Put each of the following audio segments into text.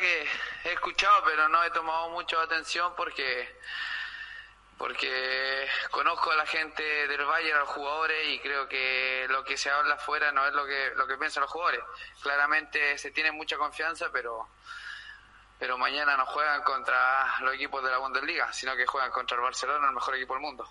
que he escuchado, pero no he tomado mucha atención porque porque conozco a la gente del Bayern, a los jugadores, y creo que lo que se habla afuera no es lo que, lo que piensan los jugadores. Claramente se tiene mucha confianza, pero, pero mañana no juegan contra los equipos de la Bundesliga, sino que juegan contra el Barcelona, el mejor equipo del mundo.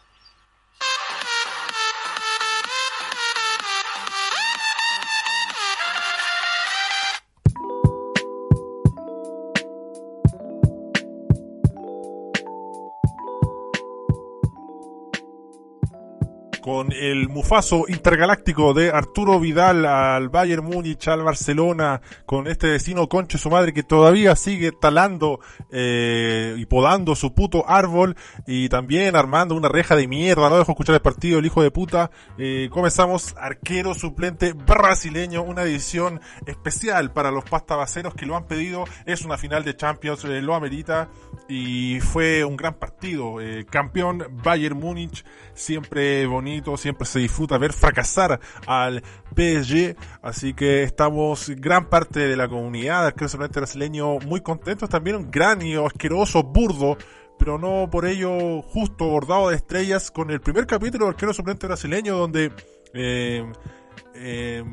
Con el mufazo intergaláctico de Arturo Vidal al Bayern Múnich, al Barcelona, con este vecino conche su madre que todavía sigue talando eh, y podando su puto árbol y también armando una reja de mierda, no dejo escuchar el partido, el hijo de puta. Eh, comenzamos arquero suplente brasileño, una edición especial para los pastabaceros que lo han pedido, es una final de Champions, eh, lo amerita y fue un gran partido. Eh, campeón Bayern Múnich, siempre bonito, siempre se disfruta ver fracasar al PSG. Así que estamos, gran parte de la comunidad del suplente brasileño, muy contentos. También un gran y asqueroso, burdo pero no por ello justo bordado de estrellas con el primer capítulo del arquero suplente brasileño donde eh, eh,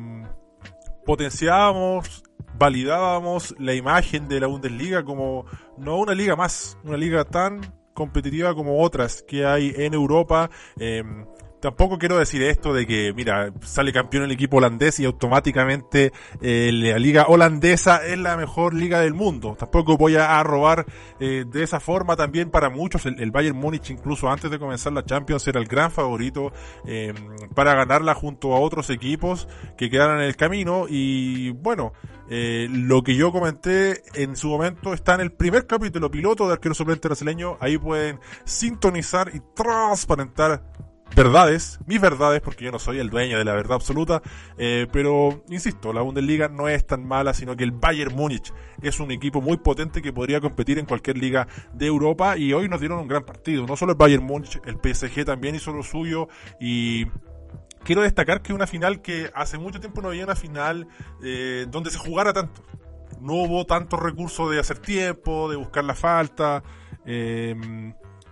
potenciábamos validábamos la imagen de la Bundesliga como no una liga más, una liga tan competitiva como otras que hay en Europa. Eh, Tampoco quiero decir esto de que, mira, sale campeón el equipo holandés y automáticamente eh, la liga holandesa es la mejor liga del mundo. Tampoco voy a, robar eh, de esa forma también para muchos. El, Bayern Múnich incluso antes de comenzar la Champions era el gran favorito eh, para ganarla junto a otros equipos que quedaron en el camino. Y bueno, lo que yo comenté en su momento está en el primer capítulo piloto de Arquero Suplente Brasileño. Ahí pueden sintonizar y transparentar verdades, mis verdades, porque yo no soy el dueño de la verdad absoluta, eh, pero insisto, la Bundesliga no es tan mala, sino que el Bayern Múnich es un equipo muy potente que podría competir en cualquier liga de Europa y hoy nos dieron un gran partido, no solo el Bayern Múnich, el PSG también hizo lo suyo y quiero destacar que una final que hace mucho tiempo no había una final eh, donde se jugara tanto. No hubo tantos recursos de hacer tiempo, de buscar la falta. Eh,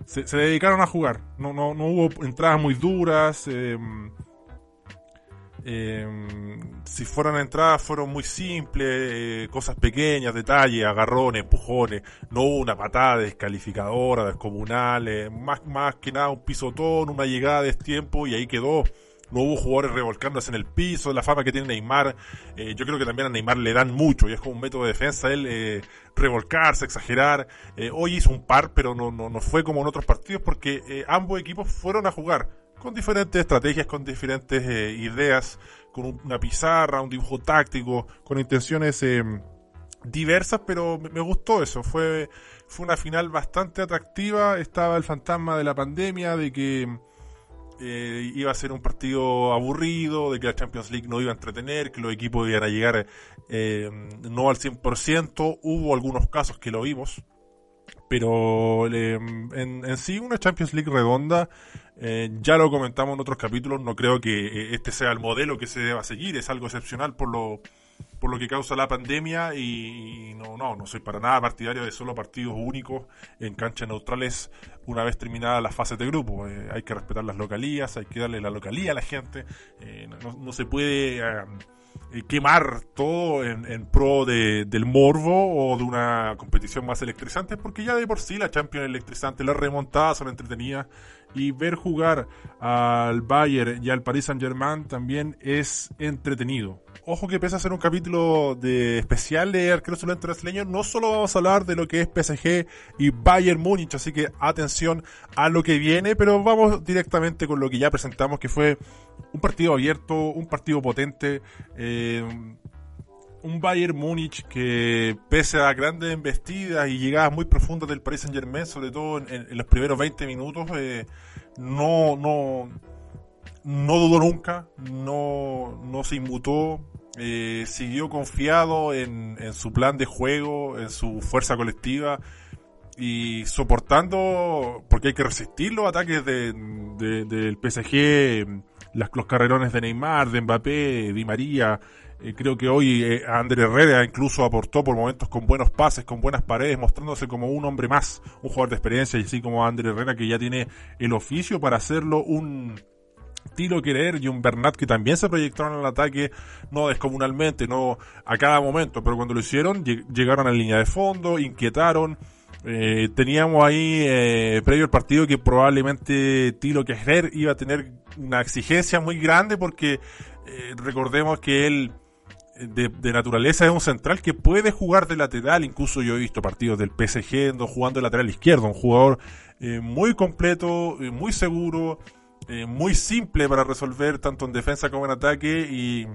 se, dedicaron a jugar. No, no, no hubo entradas muy duras. Em, em, si fueron entradas fueron muy simples, eh, cosas pequeñas, detalles, agarrones, empujones. No hubo una patada descalificadora, descomunal. más, más que nada un pisotón, una llegada de tiempo y ahí quedó no hubo jugadores revolcándose en el piso, la fama que tiene Neymar, eh, yo creo que también a Neymar le dan mucho y es como un método de defensa él eh, revolcarse, exagerar. Eh, hoy hizo un par, pero no, no, no fue como en otros partidos porque ambos equipos fueron a jugar con diferentes estrategias, con diferentes ideas, con una pizarra, un dibujo táctico, con intenciones diversas, pero me, gustó eso. Fue, fue una final bastante atractiva. Estaba el fantasma de la pandemia, de que eh, iba a ser un partido aburrido, de que la Champions League no iba a entretener, que los equipos iban a llegar eh, no al 100%. Hubo algunos casos que lo vimos, pero eh, en, en, sí una Champions League redonda, ya lo comentamos en otros capítulos, no creo que este sea el modelo que se deba seguir, es algo excepcional por lo por lo que causa la pandemia y, no, no, no soy para nada partidario de solo partidos únicos en canchas neutrales una vez terminada la fase de grupo. Eh, hay que respetar las localías, hay que darle la localía a la gente, eh, no, se puede eh, quemar todo en, pro del morbo o de una competición más electrizante porque ya de por sí la Champions electrizante, las remontadas son entretenidas y ver jugar al Bayern y al Paris Saint Germain también es entretenido. Ojo que pese a ser un capítulo de especial de arquero suplente brasileño, no solo vamos a hablar de lo que es PSG y Bayern Múnich, así que atención a lo que viene, pero vamos directamente con lo que ya presentamos, que fue un partido abierto, un partido potente, eh, un Bayern Múnich que pese a grandes embestidas y llegadas muy profundas del Paris Saint Germain, sobre todo en, los primeros 20 minutos, eh, no, no, no dudó nunca, no, no se inmutó, eh, siguió confiado en, su plan de juego, en su fuerza colectiva y soportando, porque hay que resistir los ataques de, del PSG, los carrerones de Neymar, de Mbappé, Di María, Creo que hoy eh, André Herrera incluso aportó por momentos con buenos pases, con buenas paredes, mostrándose como un hombre más, un jugador de experiencia, y así como André Herrera que ya tiene el oficio para hacerlo un Tilo Querer y un Bernat que también se proyectaron al ataque, no descomunalmente, no a cada momento, pero cuando lo hicieron llegaron a la línea de fondo, inquietaron. Eh, teníamos ahí eh, previo al partido que probablemente Tilo Querer iba a tener una exigencia muy grande porque eh, recordemos que él de, naturaleza es un central que puede jugar de lateral, incluso yo he visto partidos del PSG jugando de lateral izquierdo, un jugador muy completo, muy seguro, eh, muy simple para resolver tanto en defensa como en ataque y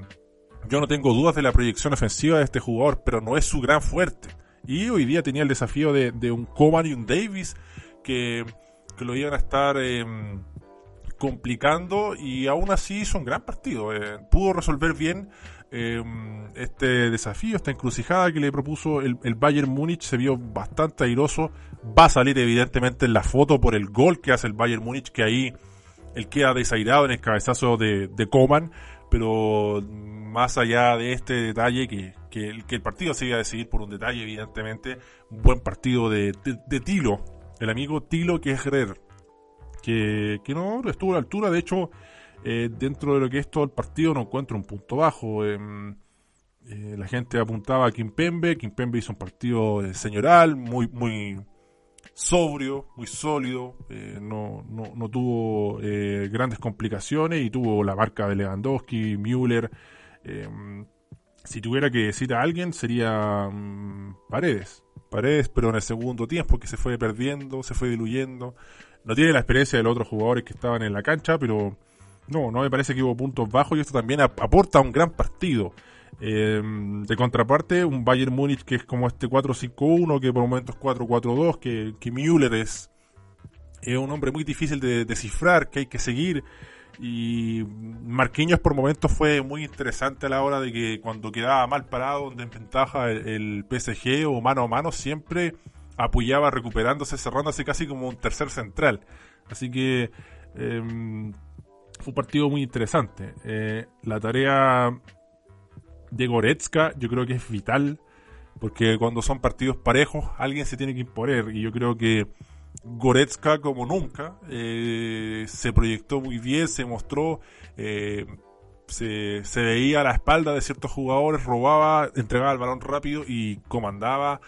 yo no tengo dudas de la proyección ofensiva de este jugador, pero no es su gran fuerte. Y hoy día tenía el desafío de, un Coman y un Davis que, lo iban a estar em, complicando y aún así hizo un gran partido. Eh, pudo resolver bien em, este desafío, esta encrucijada que le propuso el, el, Bayern Múnich. Se vio bastante airoso. Va a salir evidentemente en la foto por el gol que hace el Bayern Múnich, que ahí él queda desairado en el cabezazo de, de Coman, pero más allá de este detalle, que, que, el, que el partido se iba a decidir por un detalle, evidentemente, buen partido de, de, Tilo, el amigo Tilo Kehrer, que, que no estuvo a la altura, de hecho, eh, dentro de lo que es todo el partido no encuentro un punto bajo. Em, eh, la gente apuntaba a Kimpembe, Kimpembe hizo un partido eh, señoral, muy, muy, sobrio, muy sólido, no, no, no, tuvo grandes complicaciones y tuvo la marca de Lewandowski, Müller. Em, si tuviera que decir a alguien sería mm, Paredes. Paredes, pero en el segundo tiempo que se fue perdiendo, se fue diluyendo. No tiene la experiencia de los otros jugadores que estaban en la cancha, pero no, no me parece que hubo puntos bajos y esto también aporta un gran partido. Eh, de contraparte, un Bayern Múnich que es como este 4-5-1, que por momentos 4-4-2, que, que Müller es, es un hombre muy difícil de descifrar, que hay que seguir. Y Marquinhos por momentos fue muy interesante a la hora de que cuando quedaba mal parado, donde en ventaja el, PSG o mano a mano, siempre apoyaba recuperándose, cerrándose casi como un tercer central. Así que em, fue un partido muy interesante. Eh, la tarea de Goretzka yo creo que es vital, porque cuando son partidos parejos alguien se tiene que imponer y yo creo que Goretzka como nunca eh, se proyectó muy bien, se mostró, eh, se, veía a la espalda de ciertos jugadores, robaba, entregaba el balón rápido y comandaba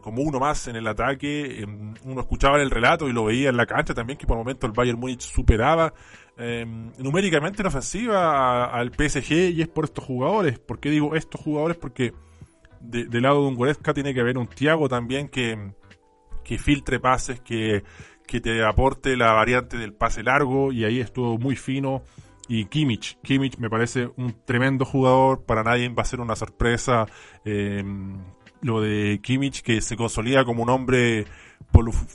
como uno más en el ataque. Em, uno escuchaba el relato y lo veía en la cancha también, que por el momento el Bayern Múnich superaba Em, numéricamente en ofensiva al PSG y es por estos jugadores. ¿Por qué digo estos jugadores? Porque del lado de un Goretzka tiene que haber un Thiago también que, que filtre pases, que, que te aporte la variante del pase largo y ahí estuvo muy fino. Y Kimmich, Kimmich me parece un tremendo jugador, para nadie va a ser una sorpresa em, lo de Kimmich que se consolida como un hombre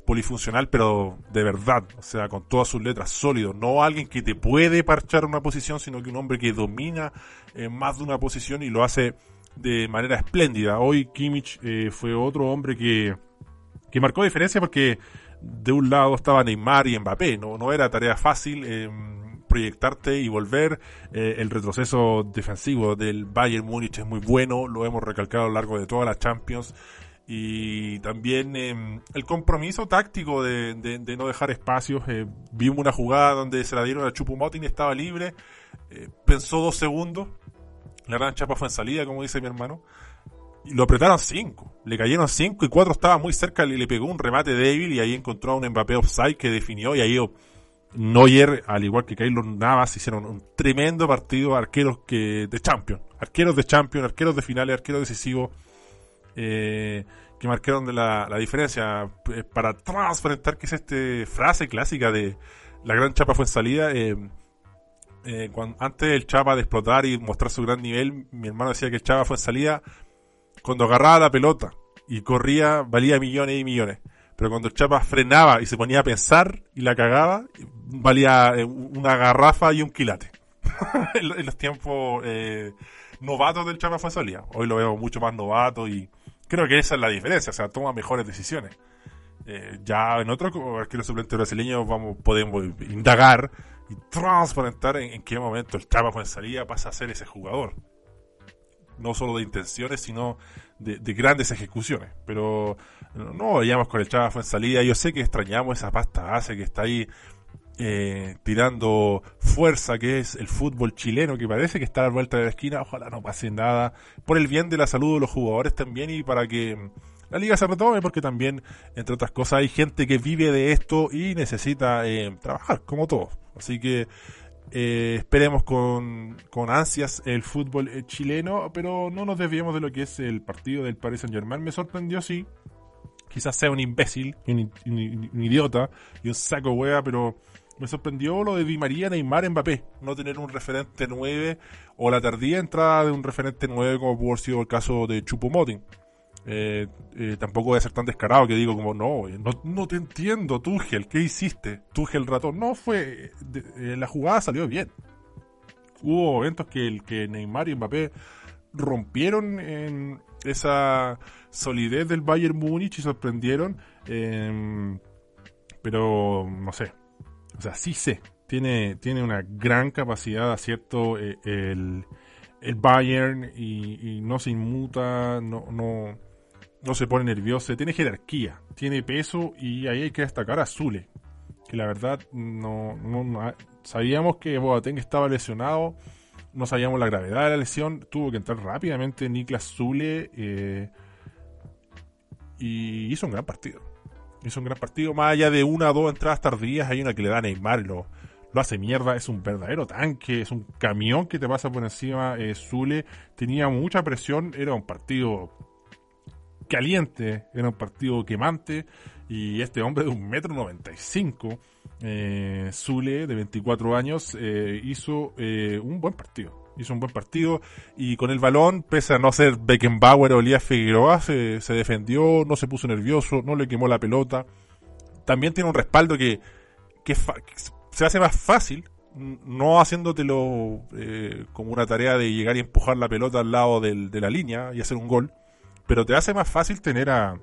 polifuncional, pero de verdad, o sea, con todas sus letras sólido, no alguien que te puede parchar una posición, sino que un hombre que domina eh, más de una posición y lo hace de manera espléndida. Hoy Kimmich eh, fue otro hombre que, que marcó diferencia porque de un lado estaba Neymar y Mbappé, no, no era tarea fácil eh, proyectarte y volver. el retroceso defensivo del Bayern Múnich es muy bueno, lo hemos recalcado a lo largo de toda la Champions y también em, el compromiso táctico de, no dejar espacios. Eh, vimos una jugada donde se la dieron a Chupumotin estaba libre. Eh, pensó dos segundos. La gran chapa fue en salida, como dice mi hermano. Y lo apretaron cinco. Le cayeron cinco y cuatro estaba muy cerca le pegó un remate débil y ahí encontró a un Mbappé offside que definió y ahí Neuer, al igual que Keylor Navas, hicieron un tremendo partido arqueros que de Champions. Arqueros de Champions, arqueros de finales, arqueros decisivos eh, que marcaron de la, diferencia eh, para transparentar que es esta frase clásica de la gran chapa fue en salida eh, cuando, antes del chapa de explotar y mostrar su gran nivel mi hermano decía que el chapa fue en salida cuando agarraba la pelota y corría valía millones y millones. Pero cuando el chapa frenaba y se ponía a pensar y la cagaba valía una garrafa y un quilate. En, los tiempos novatos del chapa fue en salida. Hoy lo vemos mucho más novato y Creo que esa es la diferencia, o sea, toma mejores decisiones. Eh, ya en otro arquero suplente brasileño vamos, podemos indagar y transparentar en, qué momento el Chapa salida pasa a ser ese jugador. no solo de intenciones, sino de, grandes ejecuciones. Pero no veíamos con el fue en salida. Yo sé que extrañamos esa pasta base que está ahí eh, tirando fuerza, que es el fútbol chileno, que parece que está a la vuelta de la esquina. Ojalá no pase nada. Por el bien de la salud de los jugadores también y para que la liga se retome, porque también, entre otras cosas, hay gente que vive de esto y necesita eh, trabajar, como todos. Así que eh, esperemos con, con, ansias el fútbol eh, chileno, pero no nos desviemos de lo que es el partido del Paris Saint Germain. Me sorprendió, sí. Quizás sea un imbécil, un, un, idiota y un saco hueá, pero me sorprendió lo de Di María, Neymar, Mbappé. No tener un referente 9 o la tardía entrada de un referente 9 como pudo haber sido el caso de Chupomoting. Eh, eh, tampoco voy a ser tan descarado que digo como, no, no, te entiendo, Tuchel, ¿qué hiciste? Tuchel ratón. No, fue, eh, la jugada salió bien. Hubo momentos que, el, que Neymar y Mbappé rompieron en esa solidez del Bayern Múnich y sorprendieron. Em, pero, no sé. O sea, sí sé. Tiene, tiene una gran capacidad de acierto el, el Bayern y, no se inmuta, no, no, no se pone nervioso, tiene jerarquía, tiene peso y ahí hay que destacar a Zule, que la verdad no, no, sabíamos que Boateng estaba lesionado, no sabíamos la gravedad de la lesión, tuvo que entrar rápidamente Niklas Zule eh, y hizo un gran partido. Hizo un gran partido, más allá de una o dos entradas tardías, hay una que le da a Neymar lo, lo hace mierda, es un verdadero tanque, es un camión que te pasa por encima. Eh, Zule tenía mucha presión, era un partido caliente, era un partido quemante y este hombre de un metro noventa y cinco, eh, Zule, de 24 años, eh, hizo un buen partido. Hizo un buen partido y con el balón, pese a no ser Beckenbauer o Elías Figueroa, se, defendió, no se puso nervioso, no le quemó la pelota. También tiene un respaldo que, que, se hace más fácil no haciéndotelo eh, como una tarea de llegar y empujar la pelota al lado de la línea y hacer un gol, pero te hace más fácil tener a,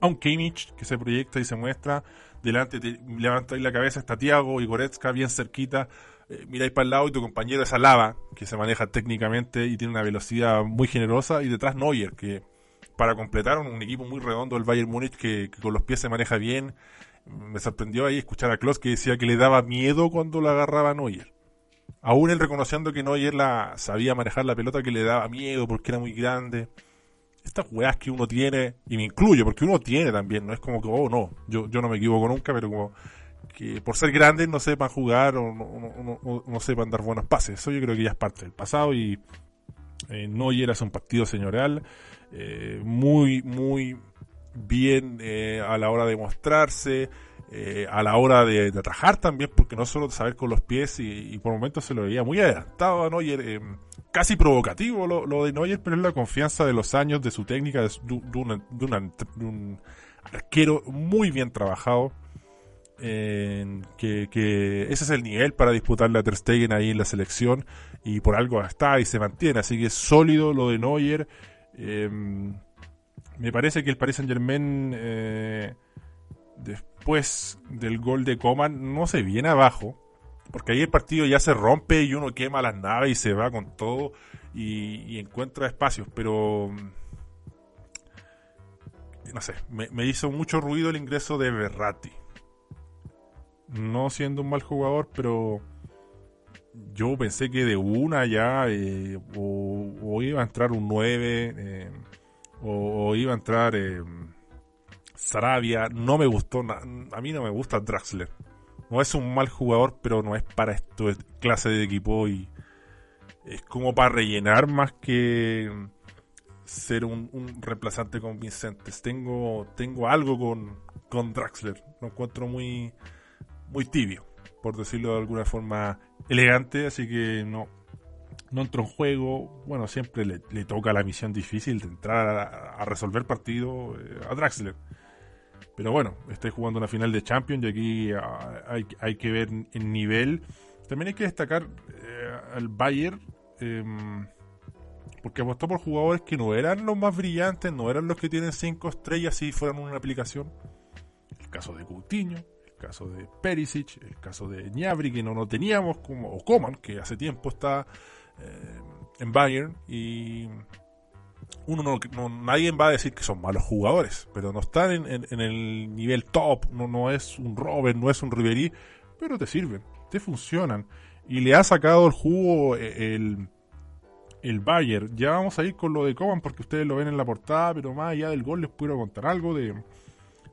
un Kimmich que se proyecta y se muestra. Delante te levantáis la cabeza, está Tiago y Goretzka bien cerquita. Eh, para el lado y tu compañero es Alaba, que se maneja técnicamente y tiene una velocidad muy generosa. Y detrás Neuer, que para completar un, equipo muy redondo, el Bayern Múnich, que, con los pies se maneja bien. Me sorprendió ahí escuchar a Klaus que decía que le daba miedo cuando la agarraba Neuer. Aún él reconociendo que Neuer la, sabía manejar la pelota, que le daba miedo porque era muy grande estas weas que uno tiene, y me incluyo, porque uno tiene también, no es como que, oh, no, yo, yo no me equivoco nunca, pero como que por ser grandes no sepan jugar o no, no, sepan dar buenos pases. Eso yo creo que ya es parte del pasado y eh, hace un partido señorial, eh, muy, muy bien eh, a la hora de mostrarse, eh, a la hora de, de, atajar también, porque no solo saber con los pies y, por momentos se lo veía muy adelantado a Neuer, casi provocativo lo, de Neuer, pero es la confianza de los años, de su técnica, de, un arquero muy bien trabajado. Que, ese es el nivel para disputarle a Ter Stegen ahí en la selección y por algo está y se mantiene, así que es sólido lo de Neuer. Em, me parece que el Paris Saint Germain eh, después del gol de Coman no se viene abajo, porque ahí el partido ya se rompe y uno quema las naves y se va con todo y, encuentra espacios, pero no sé, me, hizo mucho ruido el ingreso de Berratti. No siendo un mal jugador, pero yo pensé que de una ya eh, o, iba a entrar un 9 eh, o, iba a entrar eh, Sarabia, no me gustó, a mí no me gusta Draxler. No es un mal jugador, pero no es para esto clase de equipo y es como para rellenar más que ser un, reemplazante con Vincentes. Tengo, tengo algo con, con Draxler, lo encuentro muy, muy tibio, por decirlo de alguna forma elegante, así que no, no entró en juego. Bueno, siempre le, toca la misión difícil de entrar a, resolver partido eh, a Draxler. Pero bueno, estoy jugando una final de Champions y aquí ah, hay, que ver el nivel. También hay que destacar eh, al Bayern, em, porque apostó por jugadores que no eran los más brillantes, no eran los que tienen 5 estrellas si fueran una aplicación. El caso de Coutinho, caso de Perisic, el caso de Ñabri, que no lo teníamos, como, o Coman, que hace tiempo está eh, en Bayern, y uno no, nadie va a decir que son malos jugadores, pero no están en, el nivel top, no, no es un Robert, no es un Ribery, pero te sirven, te funcionan. Y le ha sacado el jugo eh, el, el Bayern. Ya vamos a ir con lo de Coman porque ustedes lo ven en la portada, pero más allá del gol les puedo contar algo de,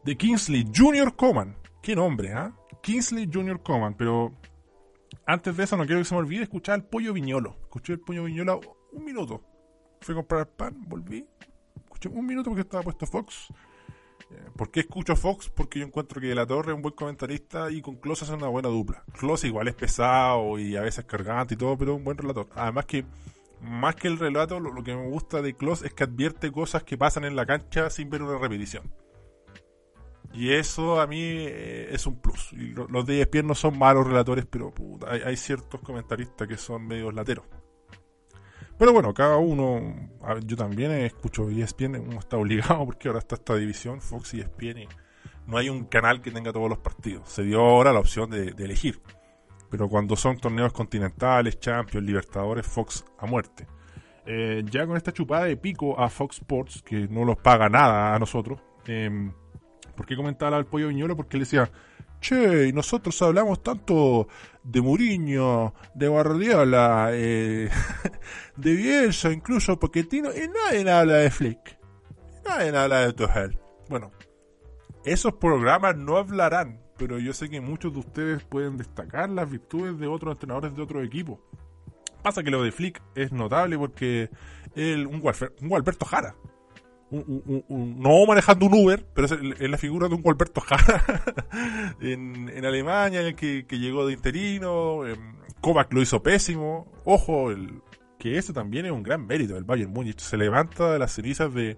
de Kingsley Junior Coman. Qué nombre, ¿ah? Kingsley Junior Coman, pero antes de eso no quiero que se me olvide escuchar el pollo viñolo. Escuché el pollo viñolo un minuto fui a comprar pan, volví, escuché un minuto porque estaba puesto Fox. Eh, ¿Por qué escucho Fox? Porque yo encuentro que La Torre es un buen comentarista y con Kloss hace una buena dupla. Kloss igual es pesado y a veces cargante y todo, pero un buen relator. Además que, más que el relato, lo, que me gusta de Kloss es que advierte cosas que pasan en la cancha sin ver una repetición. Y eso a mí eh, es un plus. Y los de ESPN no son malos relatores, pero hay, hay, ciertos comentaristas que son medios lateros. Pero bueno, cada uno, yo también escucho ESPN, uno está obligado porque ahora está esta división, Fox y ESPN, y no hay un canal que tenga todos los partidos. Se dio ahora la opción de, elegir. Pero cuando son torneos continentales, Champions, Libertadores, Fox a muerte. Eh, ya con esta chupada de pico a Fox Sports, que no los paga nada a nosotros, eh, ¿por qué comentaba el pollo viñolo? Porque él decía, che, y nosotros hablamos tanto de Mourinho, de Guardiola, eh, de Bielsa, incluso Pochettino, y nadie habla de Flick, nadie habla de Tuchel. Bueno, esos programas no hablarán, pero yo sé que muchos de ustedes pueden destacar las virtudes de otros entrenadores de otro equipo. Pasa que lo de Flick es notable porque él, un, un Alberto Jara, no manejando un Uber, pero es, la figura de un Gualberto Jara en, Alemania, en que, que, llegó de interino. Eh, Kovac lo hizo pésimo. Ojo, que ese también es un gran mérito del Bayern Múnich. Se levanta de las cenizas de,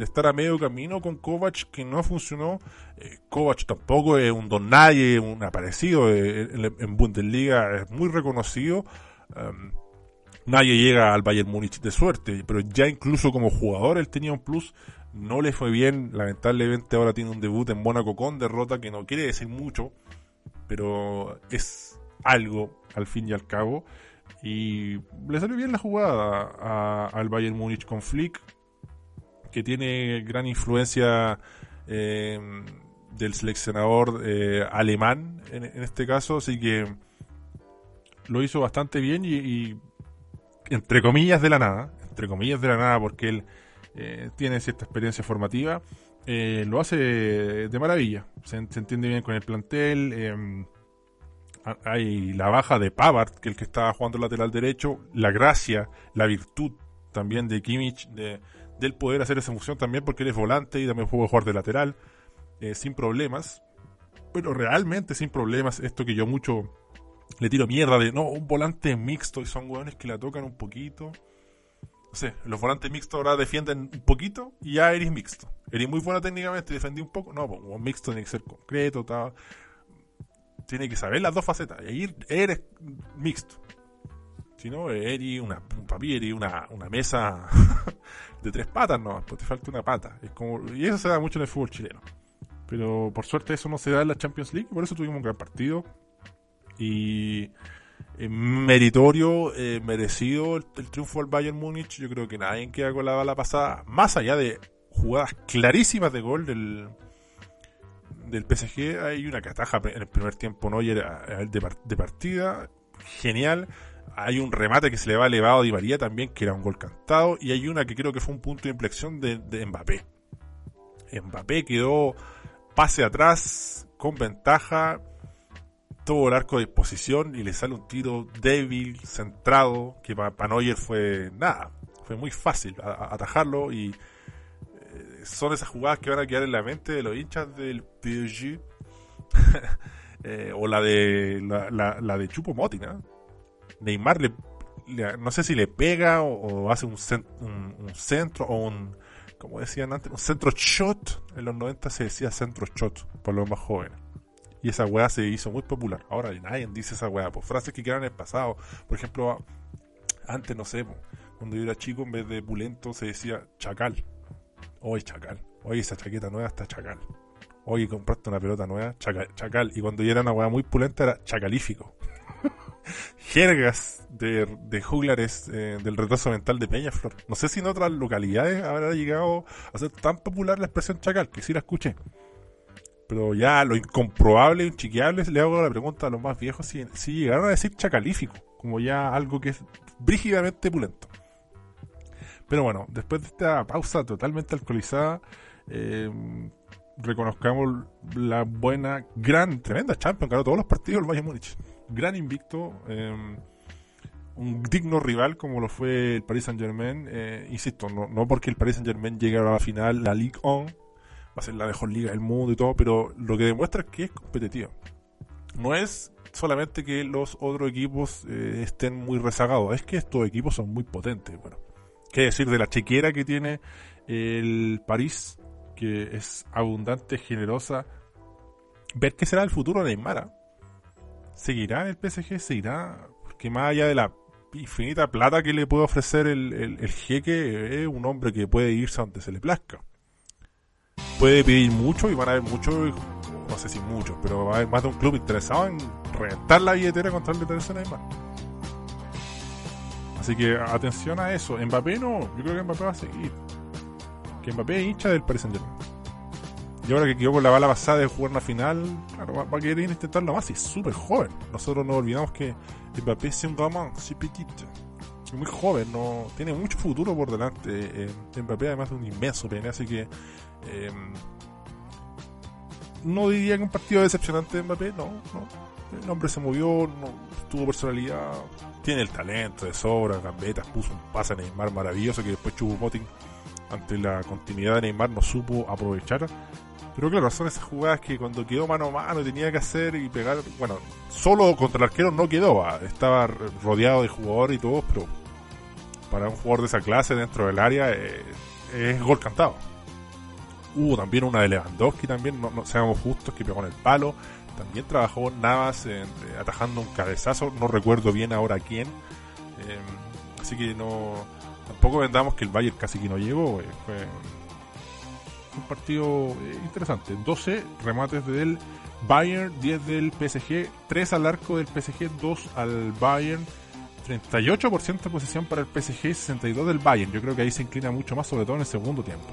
estar a medio camino con Kovac, que no funcionó. Eh, Kovac tampoco es un don nadie, un aparecido eh, en, Bundesliga, es muy reconocido. Um, nadie llega al Bayern Múnich de suerte, pero ya incluso como jugador él tenía un plus, no le fue bien, lamentablemente ahora tiene un debut en Mónaco con derrota que no quiere decir mucho, pero es algo al fin y al cabo. Y le salió bien la jugada al Bayern Múnich con Flick, que tiene gran influencia eh, del seleccionador eh, alemán en, este caso, así que lo hizo bastante bien y entre comillas de la nada, entre comillas de la nada porque él eh, tiene cierta experiencia formativa, eh, lo hace de maravilla, se, entiende bien con el plantel, em, hay la baja de Pavard, que es el que estaba jugando lateral derecho, la gracia, la virtud también de Kimmich, de, del poder hacer esa función también porque él es volante y también puede jugar de lateral, eh, sin problemas, pero realmente sin problemas, esto que yo mucho le tiro mierda de, no, un volante mixto y son hueones que la tocan un poquito. No sé, los volantes mixtos ahora defienden un poquito y ya eres mixto. Eres muy buena técnicamente, defendí un poco. No, pues un mixto tiene que ser concreto, tal. Tiene que saber las dos facetas. Y ahí eres mixto. Si no, eres una, un papel, una, una mesa de tres patas, no, pues te falta una pata. Es como, y eso se da mucho en el fútbol chileno. Pero por suerte eso no se da en la Champions League, por eso tuvimos un gran partido y eh, meritorio, eh, merecido el, triunfo del Bayern Múnich. Yo creo que nadie queda con la bala pasada, más allá de jugadas clarísimas de gol del, del PSG. Hay una cataja en el primer tiempo, ¿no? Y era de, de partida, genial. Hay un remate que se le va elevado a Di María también, que era un gol cantado. Y hay una que creo que fue un punto de inflexión de, de Mbappé. Mbappé quedó pase atrás, con ventaja, todo el arco de disposición y le sale un tiro débil, centrado, que para Neuer fue nada, fue muy fácil atajarlo y eh, son esas jugadas que van a quedar en la mente de los hinchas del PSG eh, o la de la, de Chupo Motti, Neymar le, no sé si le pega o, hace un, un, centro o un como decían antes, un centro shot. En los 90 se decía centro shot, por los más jóvenes. Y esa weá se hizo muy popular. Ahora nadie dice esa weá. Pues frases que quedan en el pasado. Por ejemplo, antes, no sé, cuando yo era chico, en vez de pulento se decía chacal. Hoy chacal. Hoy esa chaqueta nueva está chacal. Hoy compraste una pelota nueva, chacal. chacal. Y cuando yo era una weá muy pulenta era chacalífico. jergas de, de juglares eh, del retraso mental de Peñaflor. No sé si en otras localidades habrá llegado a ser tan popular la expresión chacal, que sí la escuché. Pero ya lo incomprobable, inchiqueable, le hago la pregunta a los más viejos si, llegaron a decir chacalífico, como ya algo que es brígidamente pulento. Pero bueno, después de esta pausa totalmente alcoholizada, eh, reconozcamos la buena, gran, tremenda Champions, ganó todos los partidos del Bayern Múnich. Gran invicto, eh, un digno rival como lo fue el Paris Saint Germain. Eh, insisto, no, porque el Paris Saint Germain llegue a la final, la Ligue 1 va a ser la mejor liga del mundo y todo, pero lo que demuestra es que es competitivo. No es solamente que los otros equipos eh, estén muy rezagados, es que estos equipos son muy potentes. Bueno, qué decir de la chequera que tiene el París, que es abundante, generosa. Ver qué será el futuro de Neymar. ¿ah? ¿Seguirá en el PSG? ¿Seguirá? Porque más allá de la infinita plata que le puede ofrecer el, el, el jeque, es un hombre que puede irse donde se le plazca. Puede pedir mucho y van a haber muchos, no sé si muchos, pero va a haber más de un club interesado en reventar la billetera contra el de Neymar. Así que atención a eso. Mbappé no, yo creo que Mbappé va a seguir. Que Mbappé es hincha del Paris Saint Germain. Y ahora que quedó con la bala pasada de jugar una final, claro, va, va a querer intentarlo más y es súper joven. Nosotros no olvidamos que Mbappé es un gamin, c'est petit. Es muy joven, no tiene mucho futuro por delante. Eh, Mbappé además es un inmenso pene, así que eh, no diría que un partido decepcionante de Mbappé, no, no. El hombre se movió, tuvo personalidad, tiene el talento de sobra, gambetas, puso un pase a Neymar maravilloso que después Chubumoting ante la continuidad de Neymar no supo aprovechar. Pero claro, son esas jugadas que cuando quedó mano a mano tenía que hacer y pegar. Bueno, solo contra el arquero no quedó, estaba rodeado de jugadores y todo, pero para un jugador de esa clase dentro del área eh, es gol cantado. Hubo también una de Lewandowski, también, no, seamos justos, que pegó en el palo. También trabajó Navas eh, atajando un cabezazo, no recuerdo bien ahora quién. Eh, así que no. Tampoco vendamos que el Bayern casi que no llegó. eh, fue un partido eh, interesante. 12 remates del Bayern, 10 del PSG, 3 al arco del PSG, 2 al Bayern. 38% de posesión para el PSG, 62 del Bayern. Yo creo que ahí se inclina mucho más, sobre todo en el segundo tiempo.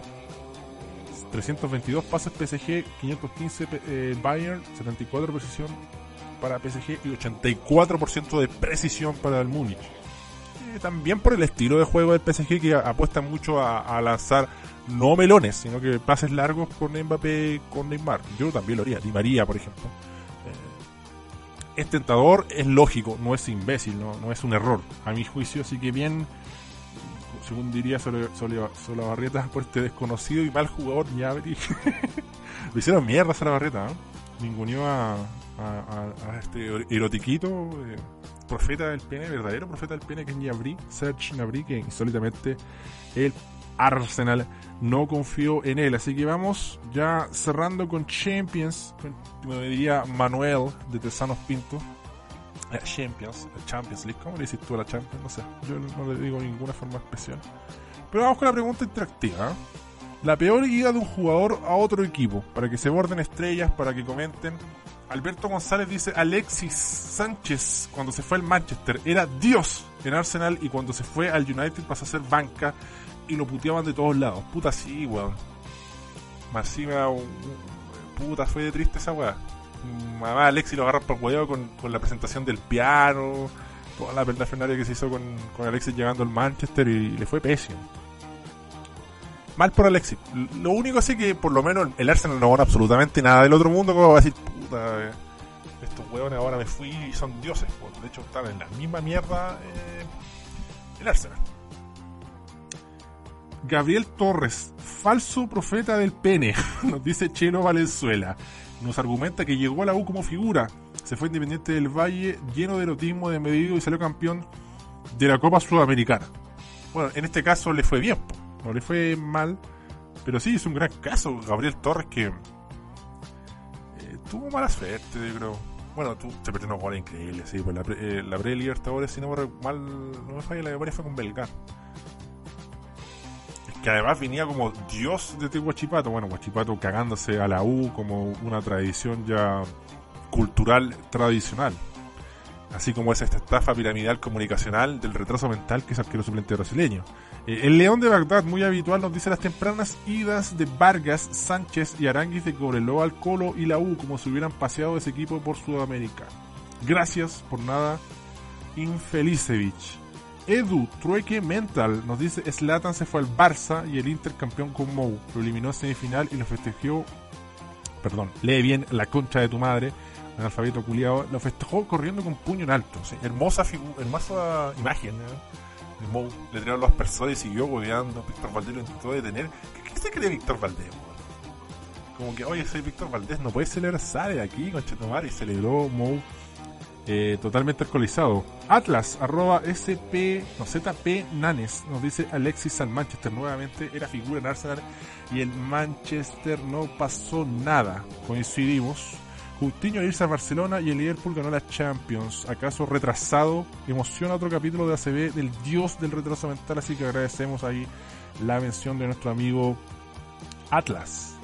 322 pases PSG, 515 eh, Bayern, 74 precisión para PSG y 84% de precisión para el Múnich. Eh, también por el estilo de juego del PSG que apuesta mucho a, lanzar no melones, sino que pases largos con Mbappé, con Neymar. Yo también lo haría, Di María, por ejemplo. Eh, es tentador, es lógico, no es imbécil, no, no es un error, a mi juicio, así que bien según diría Solabarrieta, por este desconocido y mal jugador Ñabri. Le hicieron mierda a Solabarrieta, ¿no? Ninguneó a, a, este erotiquito, eh, profeta del pene, verdadero profeta del pene, que es Ñabri, Serge Ñabri, que insólitamente el Arsenal no confió en él. Así que vamos ya cerrando con Champions, me diría Manuel de Tesanos Pinto. Champions, Champions League, ¿cómo le dices tú a la Champions? No sé, yo no le digo ninguna forma especial. Pero vamos con la pregunta interactiva. ¿eh? La peor guía de un jugador a otro equipo, para que se borden estrellas, para que comenten. Alberto González dice, Alexis Sánchez, cuando se fue al Manchester, era Dios en Arsenal y cuando se fue al United pasó a ser banca y lo puteaban de todos lados. Puta sí, weón. Más puta, fue de triste esa weá mamá Alexi lo agarra por huevo con, con, la presentación del piano, toda la pernafernaria que se hizo con, con Alexis llegando al Manchester y, le fue pésimo. Mal por Alexis. Lo único sí que por lo menos el Arsenal no gana absolutamente nada del otro mundo, como va a decir, puta, eh, estos huevones ahora me fui y son dioses. Pues, de hecho están en la misma mierda eh, el Arsenal. Gabriel Torres, falso profeta del pene, nos dice Chelo Valenzuela nos argumenta que llegó a la U como figura, se fue independiente del Valle lleno de erotismo de medido y salió campeón de la Copa Sudamericana. Bueno, en este caso le fue bien, no le fue mal, pero sí es un gran caso. Gabriel Torres que eh, tuvo mala suerte, yo creo. Bueno, tú te perdió una jugada increíble, sí, pues la, eh, la pre-Libertadores, si no mal, no me falla la memoria, fue con Belgar que además venía como dios de Guachipato, bueno, Guachipato cagándose a la U como una tradición ya cultural tradicional. así como es esta estafa piramidal comunicacional del retraso mental que es arquero suplente brasileño. Eh, el León de Bagdad, muy habitual, nos dice las tempranas idas de Vargas, Sánchez y Aranguis de Cobreloa al Colo y la U, como si hubieran paseado ese equipo por Sudamérica. Gracias por nada, Infelicevich. Edu Trueque Mental nos dice Slatan se fue al Barça y el Inter campeón con Mou. Lo eliminó en semifinal y lo festejó. Perdón, lee bien la concha de tu madre. Un alfabeto culiado. Lo festejó corriendo con puño en alto. hermosa, hermosa imagen. ¿eh? Mou le tiraron los personas y siguió godeando. Víctor Valdés lo intentó detener. ¿Qué, qué se cree Víctor Valdés? Como que, oye, soy Víctor Valdés, no puede celebrar, sale de aquí, concha tu madre. Y celebró Mou eh, totalmente alcoholizado. Atlas, arroba SP, no, ZP Nanes, nos dice Alexis al Manchester nuevamente, era figura en Arsenal y el Manchester no pasó nada. Coincidimos. Coutinho irse a Barcelona y el Liverpool ganó la Champions. ¿Acaso retrasado? Emociona otro capítulo de ACB del dios del retraso mental, así que agradecemos ahí la mención de nuestro amigo Atlas.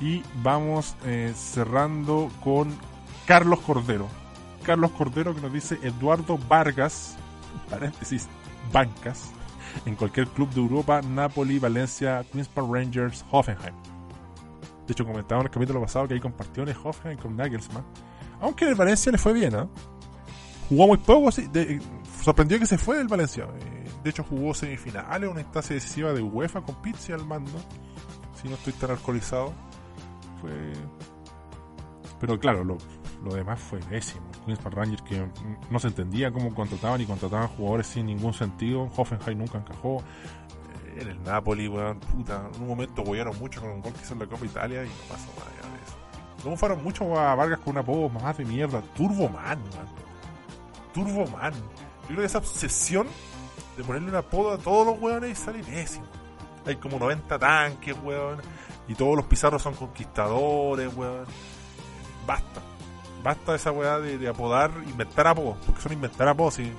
Y vamos eh, cerrando con Carlos Cordero. Carlos Cordero que nos dice Eduardo Vargas, paréntesis, bancas, en cualquier club de Europa, Napoli, Valencia, Queens Park Rangers, Hoffenheim. De hecho, comentaba en el capítulo pasado que hay compartiones Hoffenheim con Nagelsmann. Aunque en el Valencia le fue bien, ¿eh? Jugó muy poco, sí, sorprendió que se fue del Valencia. Eh, de hecho, jugó semifinales, una instancia decisiva de UEFA con Pizzi al mando. Si no estoy tan alcoholizado. Fue. Pero claro, lo, lo demás fue pésimo. Park Rangers que no se entendía cómo contrataban y contrataban jugadores sin ningún sentido. Hoffenheim nunca encajó. En el Napoli, weón, puta. En un momento goyaron mucho con un gol que hizo en la Copa Italia y no pasó nada de eso. Luego fueron mucho a Vargas con un apodo más de mierda. Turboman, Turbo Turboman. Yo creo que esa obsesión de ponerle un apodo a todos los weones y sale pésimo. Hay como 90 tanques, weón. Y todos los pizarros son conquistadores, weón. Basta basta esa weá de, apodar, inventar apodos, porque son inventar apodos y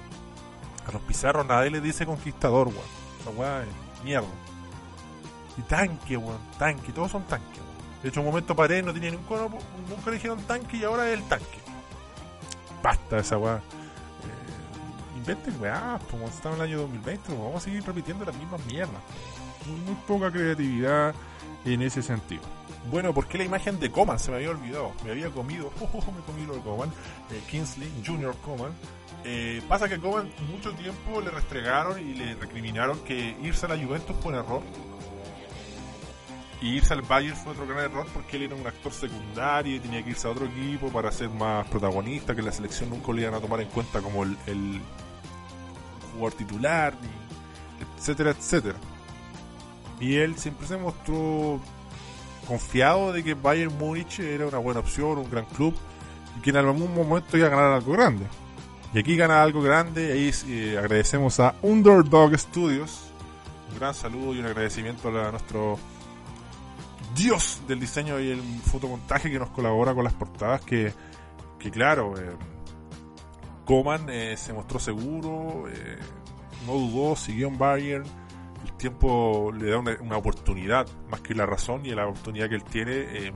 a los pizarros nadie les dice conquistador, weón. Esa weá es mierda. Y tanque, weón, tanque, todos son tanques, De hecho, un momento paré, no tenía ningún nunca le dijeron tanque y ahora es el tanque. Basta esa weá. Eh, inventen weá, como estamos en el año 2020, vamos a seguir repitiendo las mismas mierdas. Muy poca creatividad en ese sentido. Bueno, ¿por qué la imagen de Coman? Se me había olvidado. Me había comido, oh, me comí lo de Coman, eh, Kingsley Junior Coman. Eh, pasa que Coman mucho tiempo le restregaron y le recriminaron que irse a la Juventus fue un error. Y irse al Bayern fue otro gran error porque él era un actor secundario y tenía que irse a otro equipo para ser más protagonista, que la selección nunca le iban a tomar en cuenta como el, el jugador titular, etcétera, etcétera. Y él siempre se mostró confiado de que Bayern Múnich era una buena opción, un gran club, y que en algún momento iba a ganar algo grande. Y aquí gana algo grande, ahí eh, agradecemos a Underdog Studios. Un gran saludo y un agradecimiento a nuestro dios del diseño y el fotomontaje que nos colabora con las portadas, que, que claro, eh, Coman eh, se mostró seguro, no dudó, siguió en Bayern el tiempo le da una, oportunidad más que la razón y la oportunidad que él tiene eh,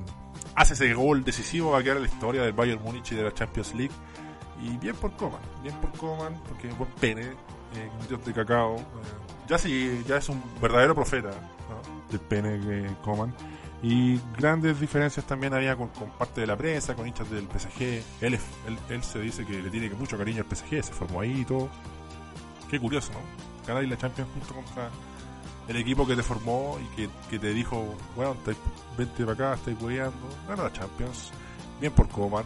hace ese gol decisivo va a quedar la historia del Bayern Múnich y de la Champions League y bien por Coman bien por Coman porque buen pene eh, dios de cacao eh, ya sí ya es un verdadero profeta del pene que Coman y grandes diferencias también había con, parte de la prensa, con hinchas del PSG. Él, él, se dice que le tiene mucho cariño al PSG, se formó ahí y todo. Qué curioso, ¿no? Ganar la Champions justo contra el equipo que te formó y que, te dijo, bueno, vente para acá, estáis hueveando, gana la Champions, bien por Coman.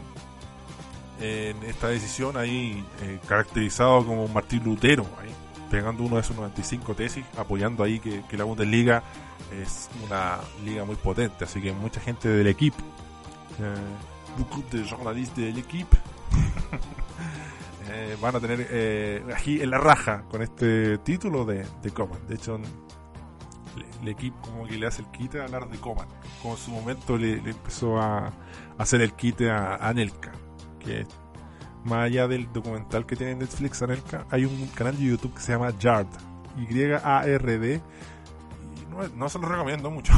En esta decisión ahí eh, caracterizado como Martín Lutero, ahí, pegando uno de esos 95 tesis, apoyando ahí que, la Bundesliga es una liga muy potente, así que mucha gente del equipo, eh, de journalistas del equipo, eh, van a tener eh, aquí en la raja con este título de, de Coman. De hecho, equipo como que le hace el quite a hablar de Coman. Como en su momento le, empezó a, hacer el quite a Anelka, que más allá del documental que tiene Netflix Anelka, hay un canal de YouTube que se llama Yard, Y-A-R-D, y no, se lo recomiendo mucho,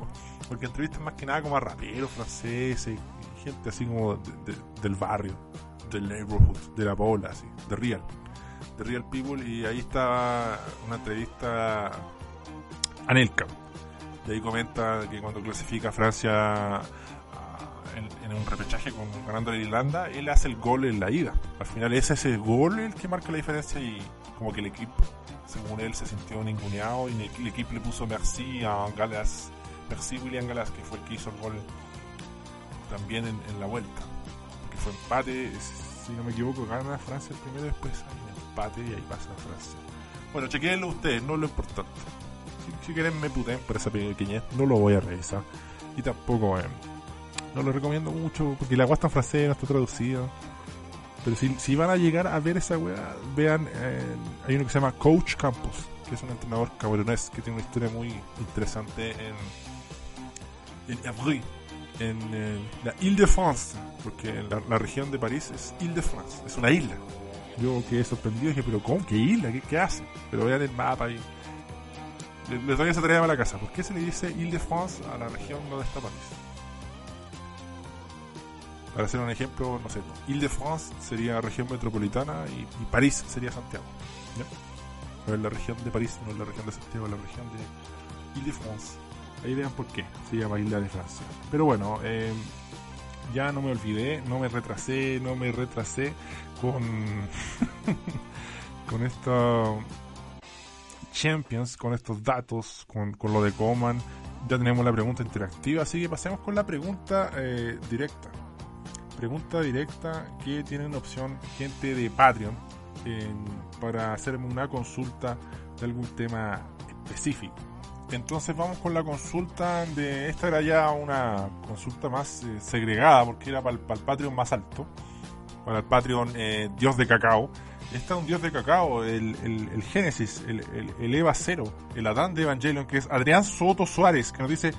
porque entrevistas más que nada como a raperos franceses, gente así como del barrio, del neighborhood, de la bola, así, de real, de real people, y ahí está una entrevista Anelka. Y ahí comenta que cuando clasifica a Francia en, un repechaje con ganando a Irlanda, él hace el gol en la ida. Al final ese es el gol el que marca la diferencia y como que el equipo, según él, se sintió ninguneado y el, equipo le puso merci a Galas, merci William Galas, que fue el que hizo el gol también en, la vuelta. Que fue empate, si no me equivoco, gana Francia el primero, después hay un empate y ahí pasa Francia. Bueno, chequeenlo ustedes, no es lo importante. Si, quieren me puten por esa pequeñez, no lo voy a revisar. Y tampoco eh, no lo recomiendo mucho porque la agua está en francés, no está traducido. Pero si, si van a llegar a ver esa weá, vean, eh, hay uno que se llama Coach Campos, que es un entrenador camerunés que tiene una historia muy interesante en, en Avry, en eh, la Ile-de-France, porque la, región de París es Ile-de-France, es una isla. Yo quedé sorprendido y dije, pero ¿cómo? ¿Qué isla? ¿Qué, qué hace? Pero vean el mapa y les doy esa tarea a la casa. ¿Por qué se le dice Ile-de-France a la región donde está París? Para hacer un ejemplo, no sé, Ile-de-France sería región metropolitana y, París sería Santiago. ¿ya? es la región de París, no es la región de Santiago, es la región de Ile-de-France. Ahí vean por qué se llama Isla de Francia. Pero bueno, eh, ya no me olvidé, no me retrasé, no me retrasé con, con esta Champions, con estos datos, con, con lo de Coman. Ya tenemos la pregunta interactiva, así que pasemos con la pregunta eh, directa pregunta directa que tienen opción gente de Patreon para hacerme una consulta de algún tema específico. Entonces vamos con la consulta de... Esta era ya una consulta más eh, segregada porque era para el, Patreon más alto. Para el Patreon eh, Dios de Cacao. Esta es un Dios de Cacao, el, el, Génesis, el, el, Eva Cero, el Adán de Evangelion, que es Adrián Soto Suárez, que nos dice,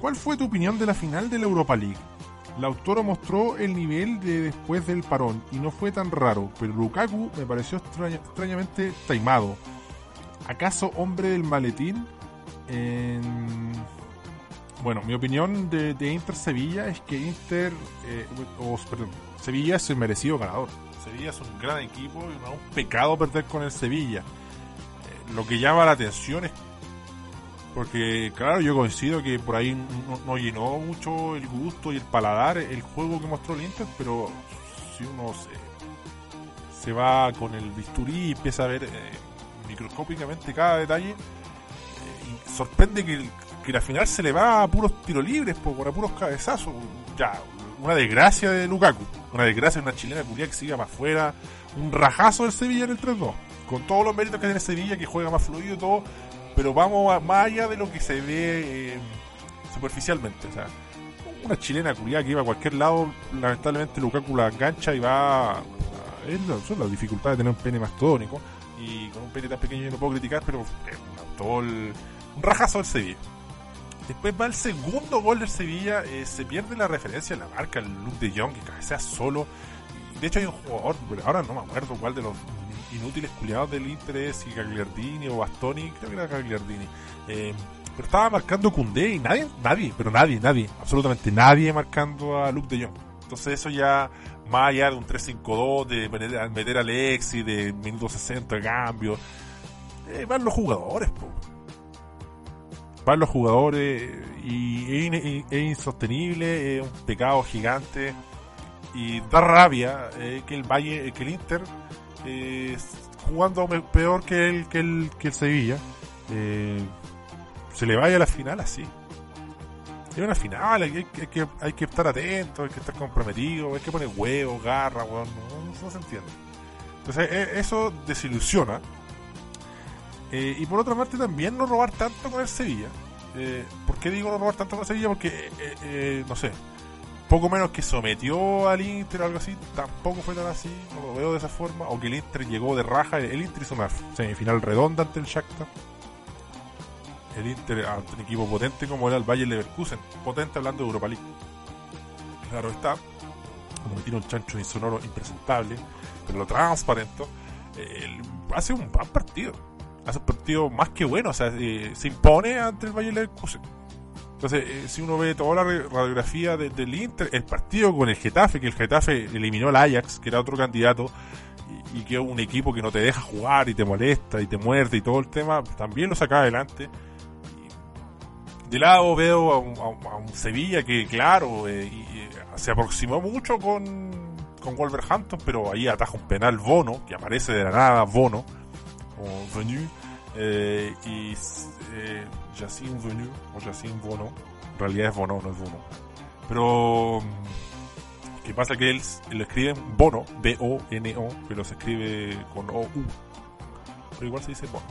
¿cuál fue tu opinión de la final de la Europa League? La autora mostró el nivel de después del parón y no fue tan raro, pero Lukaku me pareció extrañamente taimado. ¿Acaso hombre del maletín? Bueno, mi opinión de, Inter Sevilla es que Inter, eh, o, perdón, Sevilla es el merecido ganador. Sevilla es un gran equipo y no es un pecado perder con el Sevilla. Eh, lo que llama la atención es porque, claro, yo coincido que por ahí no, llenó mucho el gusto y el paladar el juego que mostró el Inter, pero si uno se, va con el bisturí y empieza a ver eh, microscópicamente cada detalle, eh, sorprende que, que, la final se le va a puros tiros libres, por, a puros cabezazos. Ya, una desgracia de Lukaku, una desgracia de una chilena culia que siga más fuera, un rajazo del Sevilla en el 3-2, con todos los méritos que tiene Sevilla, que juega más fluido y todo pero vamos más allá de lo que se ve eh, superficialmente. O sea, una chilena culiada que iba a cualquier lado, lamentablemente Lukaku la engancha y va. es son las dificultades de tener un pene más tónico y con un pene tan pequeño yo no puedo criticar, pero es un un rajazo del Sevilla. Después va el segundo gol del Sevilla, eh, se pierde la referencia la marca, el look de Young, que cabecea solo. De hecho hay un jugador, ahora no me acuerdo cuál de los inútiles culiados del Inter si Gagliardini o Bastoni, creo que era Gagliardini. Eh, pero estaba marcando Cundé y nadie, nadie, pero nadie, nadie, absolutamente nadie marcando a Luke de Jong. Entonces eso ya, más allá de un 3-5-2, de meter, meter a Alexi, de minuto 60 de cambio, eh, van los jugadores, po. Los jugadores y es, insostenible, es un pecado gigante y da rabia eh, que el Valle, que el Inter eh, jugando peor que el, que el, que el Sevilla, eh, se le vaya a la final así. Es una final, hay, que, hay que estar atento, hay que estar comprometido, hay que poner huevos, garra, no, se entiende. Entonces e, eso desilusiona. Eh, y por otra parte también no robar tanto con el Sevilla. Eh, ¿Por qué digo no robar tanto con el Sevilla? Porque, no sé, poco menos que sometió al Inter o algo así, tampoco fue tan así, no lo veo de esa forma, o que el Inter llegó de raja, el Inter hizo una semifinal redonda ante el Shakhtar. El Inter ante un equipo potente como era el Bayern Leverkusen, potente hablando de Europa League. Claro está, como tiene un chancho insonoro impresentable, pero lo transparente, hace un buen partido. Hace un partido más que bueno, o sea, eh, se impone ante el Bayern Leverkusen Entonces, eh, si uno ve toda la radiografía del Inter, el partido con el Getafe, que el Getafe eliminó al Ajax, que era otro candidato, y, que es un equipo que no te deja jugar y te molesta y te muerde y todo el tema, también lo saca adelante. De lado veo a un, Sevilla que, claro, eh, eh, se aproximó mucho con, con Wolverhampton, pero ahí ataja un penal Bono, que aparece de la nada Bono, o Venu, y eh, Jacin Venu o Jacin Bono. En realidad es Bono, no es Bono. Pero. ¿Qué pasa? Que él lo escriben Bono, B-O-N-O, pero se escribe con O-U. Pero igual se dice Bono.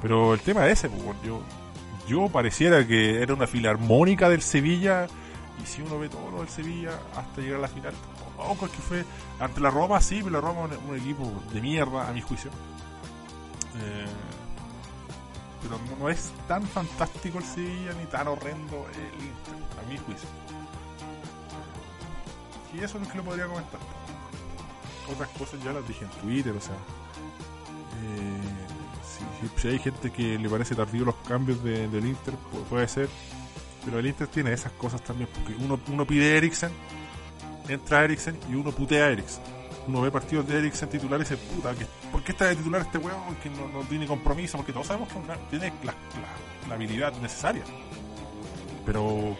Pero el tema es ese, pues, yo, yo pareciera que era una filarmónica del Sevilla. Y si uno ve todo lo del Sevilla hasta llegar a la final, tampoco es que fue. Ante la Roma, sí, pero la Roma es un, equipo de mierda, a mi juicio. Eh, pero no, es tan fantástico el Sevilla ni tan horrendo el Inter, a mi juicio. Y eso es lo que lo podría comentar. Otras cosas ya las dije en Twitter, o sea. Eh, si, hay gente que le parece tardío los cambios del Inter, puede ser. Pero el Inter tiene esas cosas también, porque uno, uno pide Eriksen, entra Eriksen y uno putea a Eriksen uno ve partidos de Eriksen titular y dice, puta, ¿por qué está de titular este huevo que no, tiene compromiso? Porque todos sabemos que tiene la, habilidad necesaria. Pero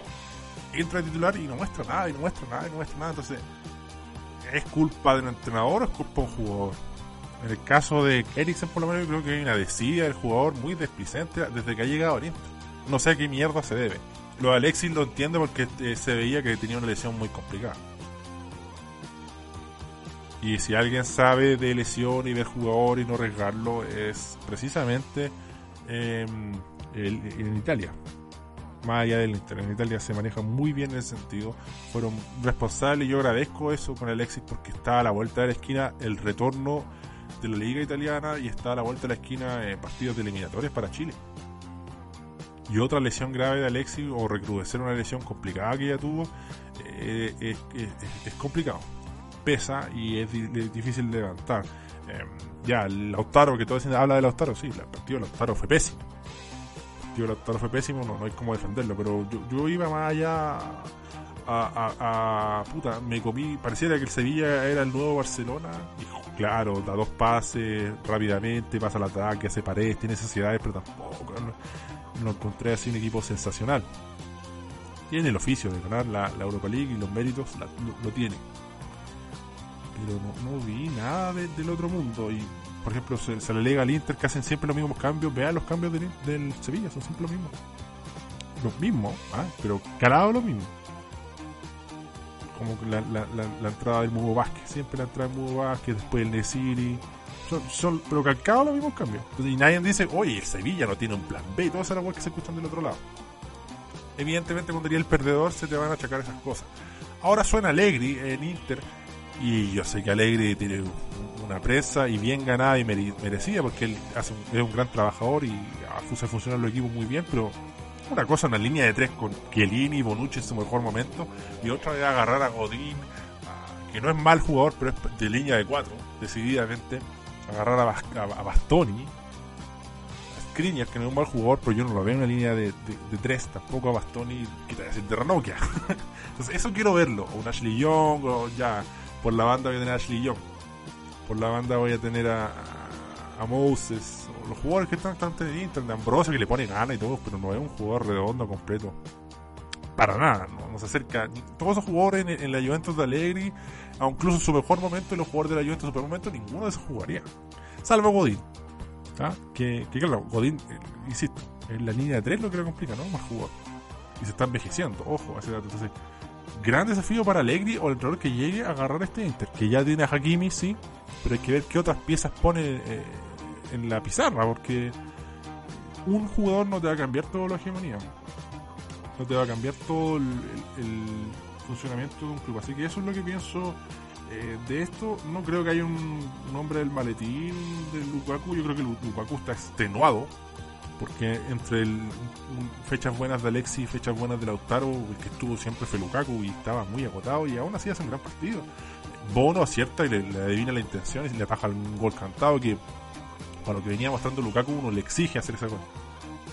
entra de titular y no muestra nada, y no muestra nada, y no muestra nada. Entonces, ¿es culpa del entrenador o es culpa de un jugador? En el caso de Eriksen, por lo menos, yo creo que hay una desidia del jugador muy desplicente desde que ha llegado a Inter. No sé a qué mierda se debe. Lo de Alexis lo entiende porque eh, se veía que tenía una lesión muy complicada. Y si alguien sabe de lesión y ver jugador y no arriesgarlo, es precisamente em, en Italia. Más allá del Inter. En Italia se maneja muy bien en ese sentido. Fueron responsables y yo agradezco eso con Alexis porque está a la vuelta de la esquina el retorno de la liga italiana y está a la vuelta de la esquina en partidos de eliminatorias para Chile. Y otra lesión grave de Alexis o recrudecer una lesión complicada que ella tuvo eh, es complicado pesa y es, difícil levantar. Eh, ya, Lautaro, que todo el habla de Lautaro, sí, el partido de Lautaro fue pésimo. El partido de Lautaro fue pésimo, no, no hay cómo defenderlo, pero yo, yo iba más allá a, puta, me comí, pareciera que el Sevilla era el nuevo Barcelona, y claro, da dos pases rápidamente, pasa al ataque, hace paredes, tiene necesidades, pero tampoco no, encontré así un equipo sensacional. Tiene el oficio de ganar la, Europa League y los méritos lo tiene pero no, vi nada del otro mundo. Y, por ejemplo, se, le lega al Inter que hacen siempre los mismos cambios. Vean los cambios del, Sevilla, son siempre los mismos. Los mismos, ¿ah? pero calado lo mismo. Como la, la, entrada del Mugo Vázquez, siempre la entrada del Mugo Vázquez, después el Nesiri. Son, son, pero calcados los mismos cambios. y nadie dice, oye, el Sevilla no tiene un plan B. Todas esas cosas que se escuchan del otro lado. Evidentemente, cuando diría el perdedor, se te van a achacar esas cosas. Ahora suena Allegri en Inter y yo sé que Alegre tiene una presa y bien ganada y merecida porque él hace es un gran trabajador y hace funcionar los equipos muy bien, pero una cosa, una línea de tres con Chiellini y Bonucci en su mejor momento y otra es agarrar a Godín, que no es mal jugador, pero es de línea de cuatro, decididamente, agarrar a, Bastoni, a Skriniar, que no es un mal jugador, pero yo no lo veo en una línea de, tres, tampoco a Bastoni, que decir de Ranocchia. Entonces, eso quiero verlo, o un Ashley Young, o ya por la banda voy a tener a Ashley Young. Por la banda voy a tener a, a Moses. Los jugadores que están, tanto en Inter, de Ambrosio que le pone gana y todo, pero no es un jugador redondo completo. Para nada, no, se acerca. Todos esos jugadores en, la Juventus de Allegri, incluso en su mejor momento, y los jugadores de la Juventus en su peor momento, ninguno de esos jugaría. Salvo Godín. ¿ah? Que, que, claro, Godín, eh, insisto, en la línea de 3 lo que le complica, ¿no? Más jugador. Y se está envejeciendo, ojo, ese dato. Entonces, gran desafío para Allegri o el entrenador que llegue a agarrar este Inter, que ya tiene a Hakimi, sí, pero hay que ver qué otras piezas pone eh, en la pizarra, porque un jugador no te va a cambiar toda la hegemonía, no te va a cambiar todo el, funcionamiento de un club. Así que eso es lo que pienso eh, de esto. No creo que haya un, hombre del maletín de Lukaku, yo creo que Lukaku está extenuado porque entre el, fechas buenas de Alexi y fechas buenas de Lautaro, el que estuvo siempre fue Lukaku y estaba muy agotado y aún así hace un gran partido. Bono acierta y le, adivina la intención y le ataja un gol cantado que para lo que venía mostrando Lukaku uno le exige hacer esa cosa.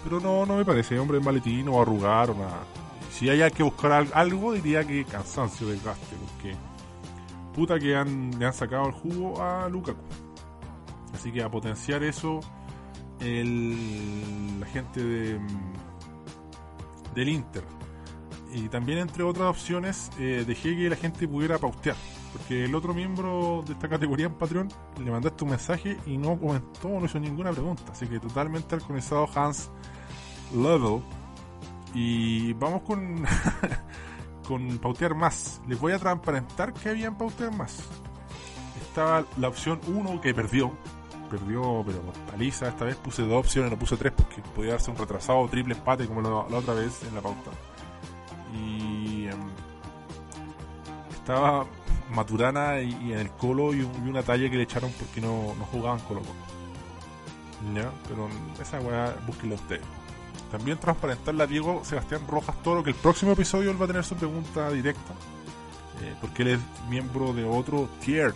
Pero no, no me parece, hombre maletín o arrugar o nada. si hay que buscar algo, diría que cansancio, desgaste, porque puta que han, le han sacado el jugo a Lukaku. Así que a potenciar eso, el, la gente de, del Inter. Y también entre otras opciones eh, dejé que la gente pudiera paustear. Porque el otro miembro de esta categoría en Patreon le mandaste un mensaje y no comentó, no hizo ninguna pregunta. Así que totalmente alcoholizado Hans Level. Y vamos con, con pautear más. Les voy a transparentar que había en pautear más. Estaba la opción 1 que perdió. Perdió, pero paliza. Esta vez puse dos opciones, no puse tres porque podía darse un retrasado o triple empate como la, otra vez en la pauta. Y em, estaba Maturana y, en el Colo y, una talla que le echaron porque no, no jugaban Colo Colo. ¿Ya? Pero esa weá, búsquenla ustedes. También transparentarle a Diego Sebastián Rojas Toro que el próximo episodio él va a tener su pregunta directa. Eh, porque él es miembro de otro tier.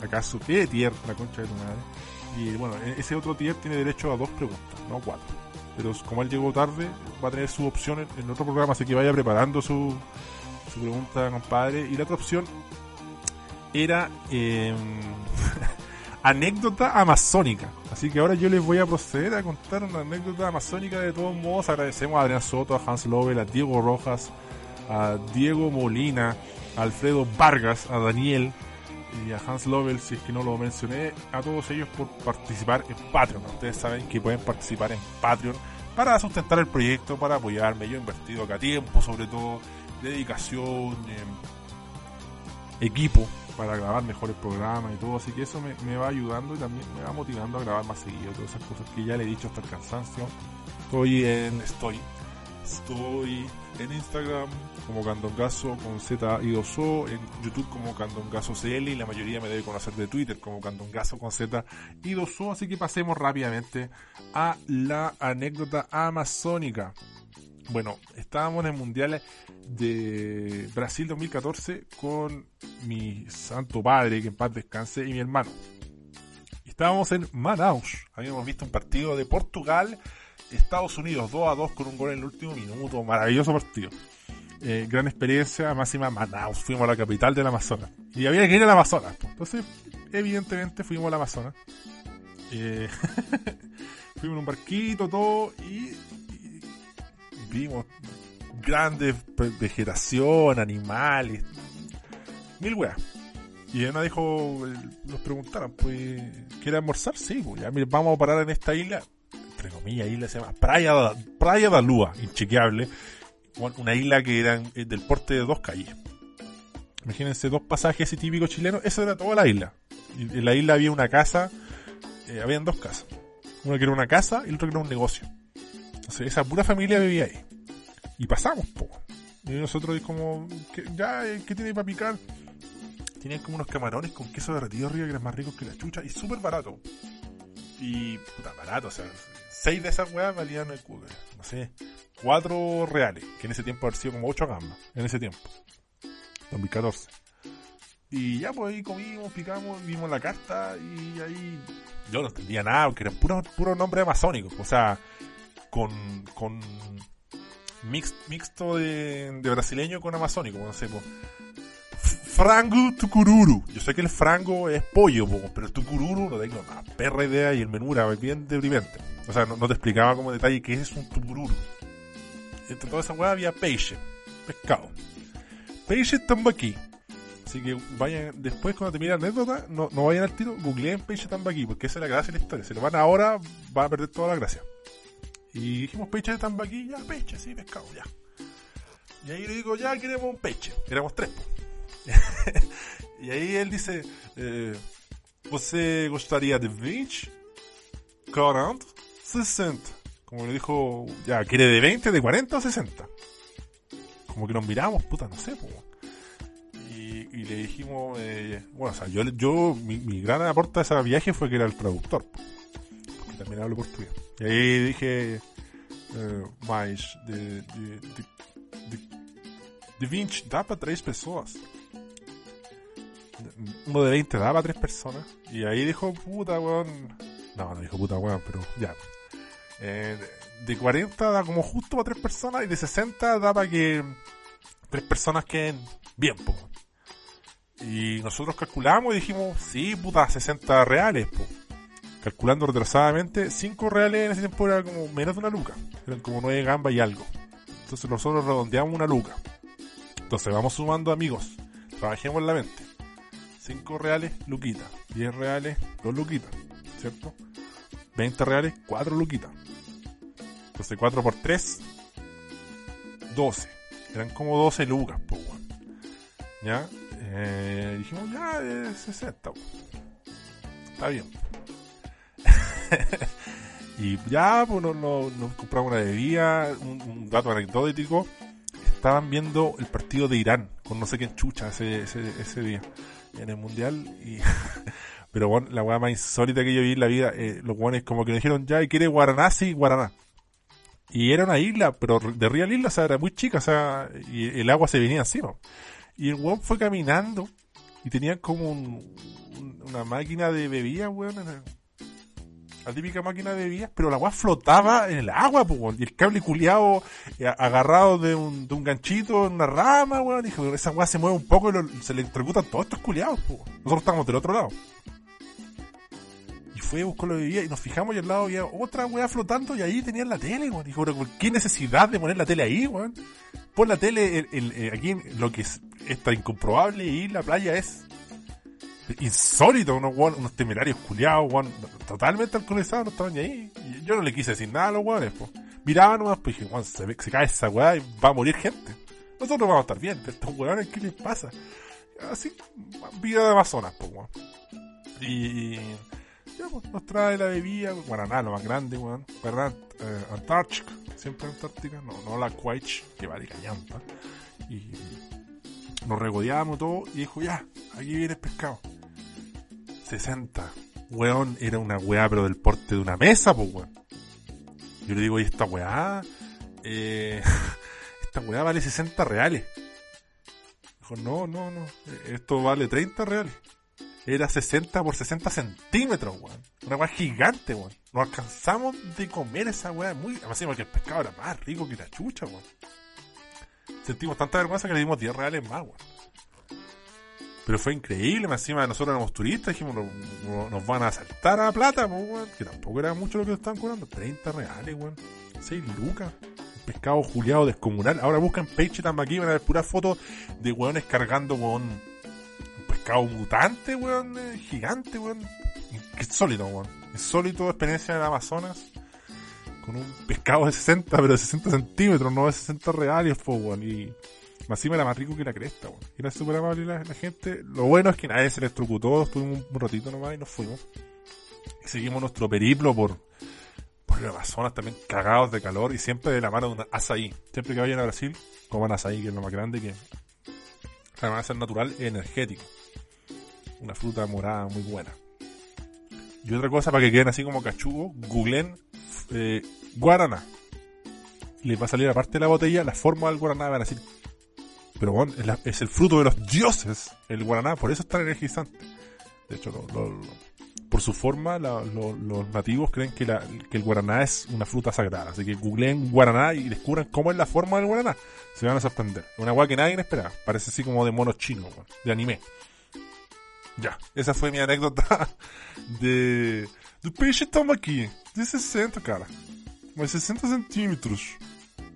¿Acaso qué tier? La concha de tu madre. Y bueno, e-, ese otro tier tiene derecho a dos preguntas, no cuatro. Pero como él llegó tarde, va a tener su opción en, otro programa, así que vaya preparando su, su pregunta, compadre. Y la otra opción era eh, anécdota amazónica. Así que ahora yo les voy a proceder a contar una anécdota amazónica. De todos modos, agradecemos a Adrián Soto, a Hans Lobel, a Diego Rojas, a Diego Molina, a Alfredo Vargas, a Daniel y a Hans Lovell, si es que no lo mencioné, a todos ellos por participar en Patreon. Ustedes saben que pueden participar en Patreon para sustentar el proyecto, para apoyarme. Yo he invertido acá tiempo, sobre todo dedicación, eh, equipo para grabar mejores programas y todo, así que eso me, va ayudando y también me va motivando a grabar más seguido, todas esas cosas que ya le he dicho hasta el cansancio. Estoy en, estoy, estoy en Instagram como Candongazo con Z y 2 O, en YouTube como Candongazo CL y la mayoría me debe conocer de Twitter como Candongazo con Z y 2 O, así que pasemos rápidamente a la anécdota amazónica. Bueno, estábamos en el Mundial de Brasil 2014 con mi santo padre, que en paz descanse, y mi hermano. Estábamos en Manaus. Habíamos visto un partido de Portugal, Estados Unidos 2 a 2 con un gol en el último minuto. Maravilloso partido. Eh, gran experiencia, máxima Manaus. Fuimos a la capital del Amazonas. Y había que ir al Amazonas. Entonces, evidentemente, fuimos al Amazonas. Eh, fuimos en un barquito, todo, y vimos grandes vegetación, animales, mil weas. Y una dijo, nos preguntaron, pues, ¿quiere almorzar? Sí, pues ya, vamos a parar en esta isla, entre comillas, isla se llama Playa, Playa da Lua, inchequeable, una isla que era del porte de dos calles. Imagínense dos pasajes y típicos chilenos, esa era toda la isla. En la isla había una casa, eh, habían dos casas. Una que era una casa y la otra que era un negocio. Entonces, esa pura familia vivía ahí. Y pasamos, po. Y nosotros como, ya, ¿qué tiene para picar? Tenían como unos camarones con queso derretido arriba que eran más ricos que la chucha y súper barato. Y, puta, barato, o sea, seis de esas weas valían, no sé, cuatro reales, que en ese tiempo había sido como ocho gambas, en ese tiempo, 2014. Y ya pues ahí comimos, picamos, vimos la carta y ahí yo no entendía nada, porque eran puros puro nombres amazónicos, o sea, con, con mixto de, brasileño con amazónico, no sé, Frango tucururu. Yo sé que el frango es pollo, pero el tucururu no tengo una perra idea y el menú era bien deprimente. O sea, no, te explicaba como detalle qué es un tucururu. Entre toda esa hueá había peixe, pescado. Peixe tambaqui. Así que vayan, después cuando termine la anécdota, no, no vayan al tiro, googleen peixe tambaqui, porque esa es la gracia de la historia. Si lo van ahora, van a perder toda la gracia. Y dijimos, de tambaquí, ya, peche, sí, pescado, ya. Y ahí le digo, ya queremos un peche. Éramos tres. y ahí él dice, eh, ¿Você gustaría de 20, 40, 60? Como le dijo, ya, ¿quiere de 20, de 40 o 60? Como que nos miramos, puta, no sé, Y, y, le dijimos, eh, bueno, o sea, yo, yo mi, mi, gran aporte a ese viaje fue que era el traductor, porque también hablo portugués. E aí dije uh, mais de, de, de, de, de 20 dá para 3 pessoas. Uno de 20 daba a 3 personas. Y ahí dijo, puta weón. No, no dijo puta weón, pero ya. Eh, de 40 da como justo para tres personas y de 60 da para que tres personas queden bien, poco. Y nosotros calculamos y dijimos, sí, puta, 60 reales, po. Calculando retrasadamente, 5 reales en ese tiempo era como menos de una luca. Eran como 9 gambas y algo. Entonces nosotros redondeamos una luca. Entonces vamos sumando amigos. Trabajemos en la mente. 5 reales, luquita. 10 reales, 2 luquitas. ¿Cierto? 20 reales, 4 luquitas. Entonces 4 por 3, 12. Eran como 12 lucas, po, weón. ¿Ya? Eh, dijimos, ya, es 60. po. Está bien. y ya, pues nos, nos- nos compramos una bebida, un, un dato anecdótico. Estaban viendo el partido de Irán con no sé quién chucha ese, ese, ese día en el mundial. y Pero bueno, la weá más insólita que yo vi en la vida, eh, los weones como que me dijeron, ya, ¿quiere Guaraná? Sí, Guaraná. Y era una isla, pero de real isla, o sea, era muy chica, o sea, y el agua se venía encima. Y el weón fue caminando y tenía como un- un- una máquina de bebidas, weón. la típica máquina de bebidas, pero la weá flotaba en el agua, pues. Y el cable culiado agarrado de un, de un ganchito en una rama, weón. Dijo, esa weá se mueve un poco y se le electrocutan todos estos culiados, pues. Nosotros estábamos del otro lado. Fue, buscó la bebida y nos fijamos y al lado había otra weá flotando y ahí tenían la tele, weón. Dijo, pero ¿por qué necesidad de poner la tele ahí, weón? Pon la tele el- el- eh, aquí, lo que es esta incomprobable y la playa es insólito, unos, weón, unos temerarios culiados, weón, totalmente alcoholizados, no estaban ahí. Yo no le quise decir nada a los weones, pues. Miraban nomás, pues dije, weón, se cae esa weá y va a morir gente. Nosotros vamos a estar bien, pero estos weones, ¿qué les pasa? Así, vida de Amazonas, pues, weón. Y, ya, pues, nos trae la bebida, Guaraná, lo más grande, weón. Guaraná, eh, Antártica, siempre Antártica, no, no la Quaich, que vale callampa. Y nos regodeamos todo y dijo, ya, aquí viene el pescado. 60. Weón, era una weá, pero del porte de una mesa, pues, weón. Yo le digo, ¿y esta weá? Eh, esta weá vale 60 reales. Dijo, no, no, no, esto vale 30 reales. Era 60 por 60 centímetros, weón. Una weá gigante, weón. Nos alcanzamos de comer esa weá muy... Además, encima que el pescado era más rico que la chucha, weón. Sentimos tanta vergüenza que le dimos 10 reales más, weón. Pero fue increíble, más encima nosotros éramos turistas, dijimos, no- no- nos van a saltar a plata, pues, weón. Que tampoco era mucho lo que nos estaban cobrando. 30 reales, weón. 6 lucas. Pescado juliado descomunal. Ahora buscan Page aquí, van a ver puras fotos de weones cargando con pescado mutante, weón, eh, gigante, weón. Insólito, weón. Insólito experiencia en el Amazonas. Con un pescado de 60, pero de 60 centímetros, no de 60 reales, po, weón. Y más encima era más rico que la cresta, weón. Era súper amable la, gente. Lo bueno es que nadie se electrocutó, estuvimos un, ratito nomás y nos fuimos. Y seguimos nuestro periplo por, por el Amazonas también cagados de calor y siempre de la mano de un azaí. Siempre que vayan a Brasil, coman azaí, que es lo más grande que además de ser natural y energético. Una fruta morada muy buena. Y otra cosa para que queden así como cachugo, googleen eh, guaraná. Les va a salir aparte de la botella la forma del guaraná, van a decir, pero bueno, es, el fruto de los dioses, el guaraná, por eso es tan energizante. De hecho, por su forma, los nativos creen que, la- que el guaraná es una fruta sagrada. Así que googleen guaraná y descubran cómo es la forma del guaraná. Se van a sorprender. Una guay que nadie esperaba. Parece así como de mono chino, de anime. Ya, esa fue mi anécdota de. Do peixe tambaqui, de 60, cara. Mas 60 centímetros.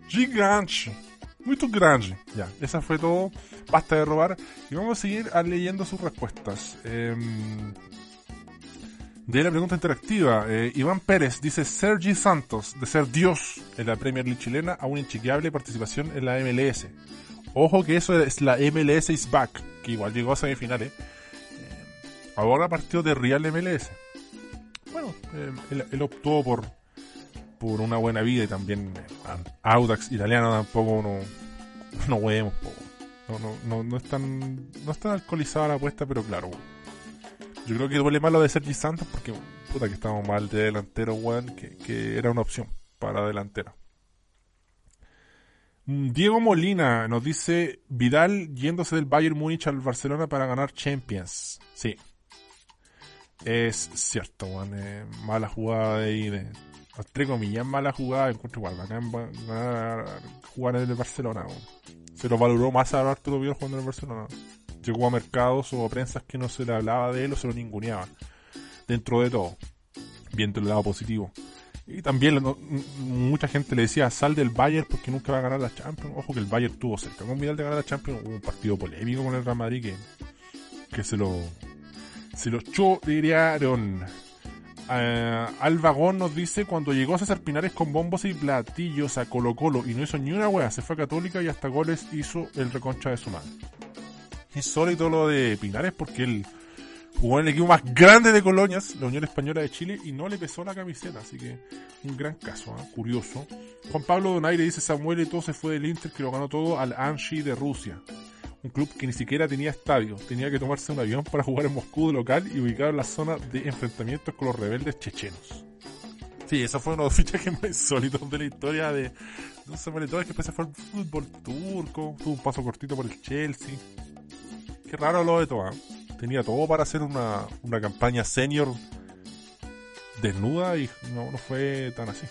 Gigante. Muito grande. Ya, esa fue todo. Basta de robar. Y vamos seguir a- leyendo sus respuestas. Em, de la pregunta interactiva, eh, Iván Pérez dice Sergi Santos, de ser Dios en la Premier League chilena, a una inchequeable participación en la MLS. Ojo que eso es la MLS is back, que igual llegó a semifinales. Eh, ahora partió de Real MLS. Bueno, eh, él, él optó por, por una buena vida y también eh, Audax italiano tampoco no, no huevemos, no, no, no, no es tan no es tan alcoholizada la apuesta, pero claro, yo creo que duele más lo de Sergi Santos porque puta que estamos mal de delantero, weón, que, que era una opción para delantero. Mm, Diego Molina nos dice Vidal yéndose del Bayern Múnich al Barcelona para ganar Champions. Sí. Es cierto, eh, mala jugada de ahí de entre comillas, mala jugada, encuentro igual, bacán jugar en el Barcelona. Se lo valoró más a Arturo Vidal jugando en el Barcelona. Llegó a mercados o a prensas que no se le hablaba de él o se lo ninguneaban. Dentro de todo, viendo el lado positivo. Y también mucha gente le decía, sal del Bayern porque nunca va a ganar la Champions. Ojo que el Bayern tuvo cerca con Vidal de ganar la Champions. Hubo un partido polémico con el Real Madrid que, que se lo se lo chorearon. Uh, al vagón nos dice cuando llegó a César Pinares con bombos y platillos a Colo Colo y no hizo ni una wea, se fue Católica y hasta goles hizo el reconcha de su madre. Insólito lo de Pinares porque él jugó en el equipo más grande de colonias, la Unión Española de Chile, y no le pesó la camiseta, así que un gran caso, ¿eh? curioso. Juan Pablo Donaire dice Samuel y todo se fue del Inter que lo ganó todo al Anshi de Rusia un club que ni siquiera tenía estadio, tenía que tomarse un avión para jugar en Moscú de local y ubicado en la zona de enfrentamientos con los rebeldes chechenos. Sí, eso fue uno de los fichajes más insólitos de la historia de, no sé, que después fue el fútbol turco, tuvo un paso cortito por el Chelsea. Qué raro lo de todo, ¿eh? Tenía todo para hacer una, una campaña senior desnuda y no, no fue tan así.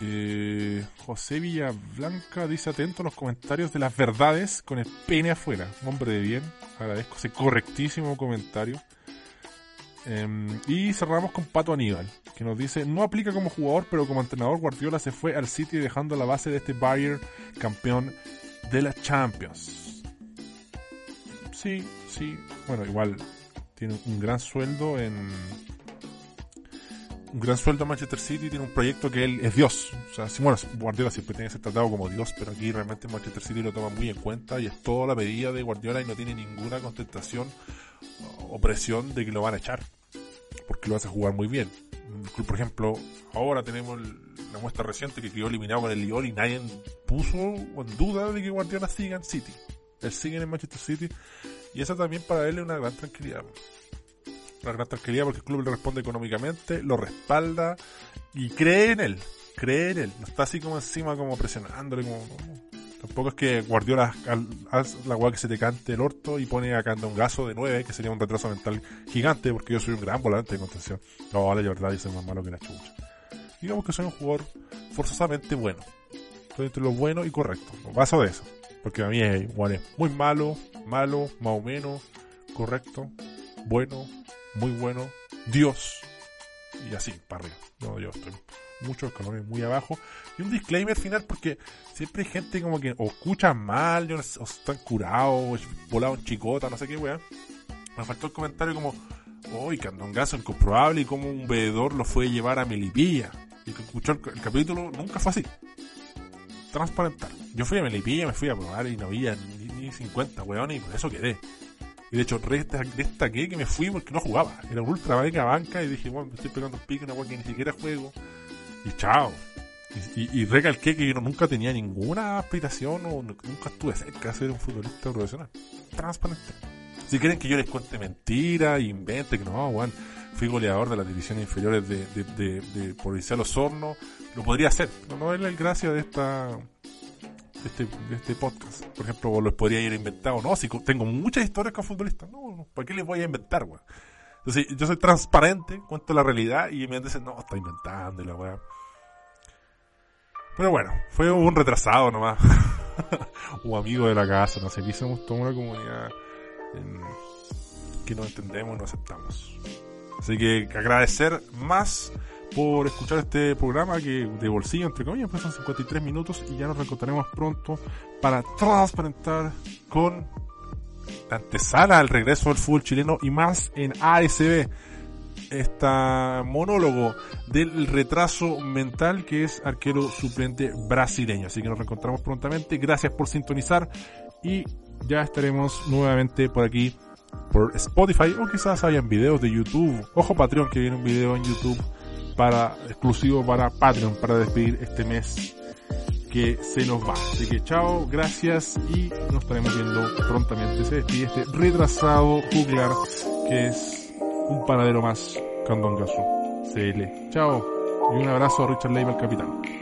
Eh, José Villablanca dice atento a los comentarios de las verdades con el pene afuera. Hombre de bien, agradezco ese correctísimo comentario. Em, y cerramos con Pato Aníbal, que nos dice, no aplica como jugador, pero como entrenador Guardiola se fue al City dejando la base de este Bayern campeón de la Champions. Sí, sí, bueno, igual tiene un gran sueldo en, un gran sueldo a Manchester City, tiene un proyecto que él es Dios. O sea, si, bueno, Guardiola siempre tiene que ser tratado como Dios, pero aquí realmente Manchester City lo toma muy en cuenta y es toda la medida de Guardiola y no tiene ninguna contestación o presión de que lo van a echar, porque lo hace jugar muy bien. Por ejemplo, ahora tenemos la muestra reciente que quedó eliminado con el Lyon y nadie puso en duda de que Guardiola siga en City. Él sigue en Manchester City y eso también para él es una gran tranquilidad una gran tranquilidad porque el club le responde económicamente, lo respalda y cree en él, cree en él, no está así como encima como presionándole como... Tampoco es que Guardiola haz la weá que se te cante el orto y pone a gaso de 9, que sería un retraso mental gigante, porque yo soy un gran volante de contención. No, vale, la verdad, yo soy más malo que la chucha. Digamos que soy un jugador forzosamente bueno. Estoy entre lo bueno y correcto. Paso de eso. Porque a mí es igual es muy malo, malo, más o menos, correcto, bueno, muy bueno, Dios, y así, para arriba. No, yo estoy mucho escalones muy abajo. Y un disclaimer final porque siempre hay gente como que o escucha mal, o están curados, volado en chicota, no sé qué weá. Me faltó el comentario como, uy, gaso incomprobable y como un veedor lo fue a llevar a Melipilla. Y que escuchó el, capítulo nunca fue así. Transparentar. Yo fui a Melipilla, me fui a probar y no había ni, ni 50 weón y por eso quedé. Y de hecho, destaqué que me fui porque no jugaba. Era un ultra mega banca y dije, bueno, me estoy pegando un pique, una weá que ni siquiera juego. Y chao. Y, recalqué que yo nunca tenía ninguna aspiración o nunca estuve cerca de ser un futbolista profesional. Transparente. Si quieren que yo les cuente mentiras, invente que no, weón, fui goleador de las divisiones inferiores de, de, de, de Provincial Osorno, lo podría hacer. No, no es la gracia de esta de este, de este podcast. Por ejemplo, los podría ir inventado. No, si tengo muchas historias con futbolistas. No, ¿para qué les voy a inventar, weón? Entonces, yo soy transparente, cuento la realidad y me dicen, no, está inventando y la weá. Pero bueno, fue un retrasado nomás. un amigo de la casa, no sé, aquí somos toda una comunidad que no entendemos no aceptamos. Así que agradecer más por escuchar este programa que de bolsillo, entre comillas, pues son 53 minutos y ya nos reencontraremos pronto para transparentar con la antesala al regreso del fútbol chileno y más en ASB. Este monólogo del retraso mental que es arquero suplente brasileño. Así que nos reencontramos prontamente. Gracias por sintonizar y ya estaremos nuevamente por aquí por Spotify o quizás hayan videos de YouTube. Ojo Patreon que viene un video en YouTube para exclusivo para Patreon para despedir este mes que se nos va. Así que chao, gracias y nos estaremos viendo prontamente. Se despide este retrasado juglar que es un panadero más Candongazo CL. Chao y un abrazo a Richard Leiva, el capitán.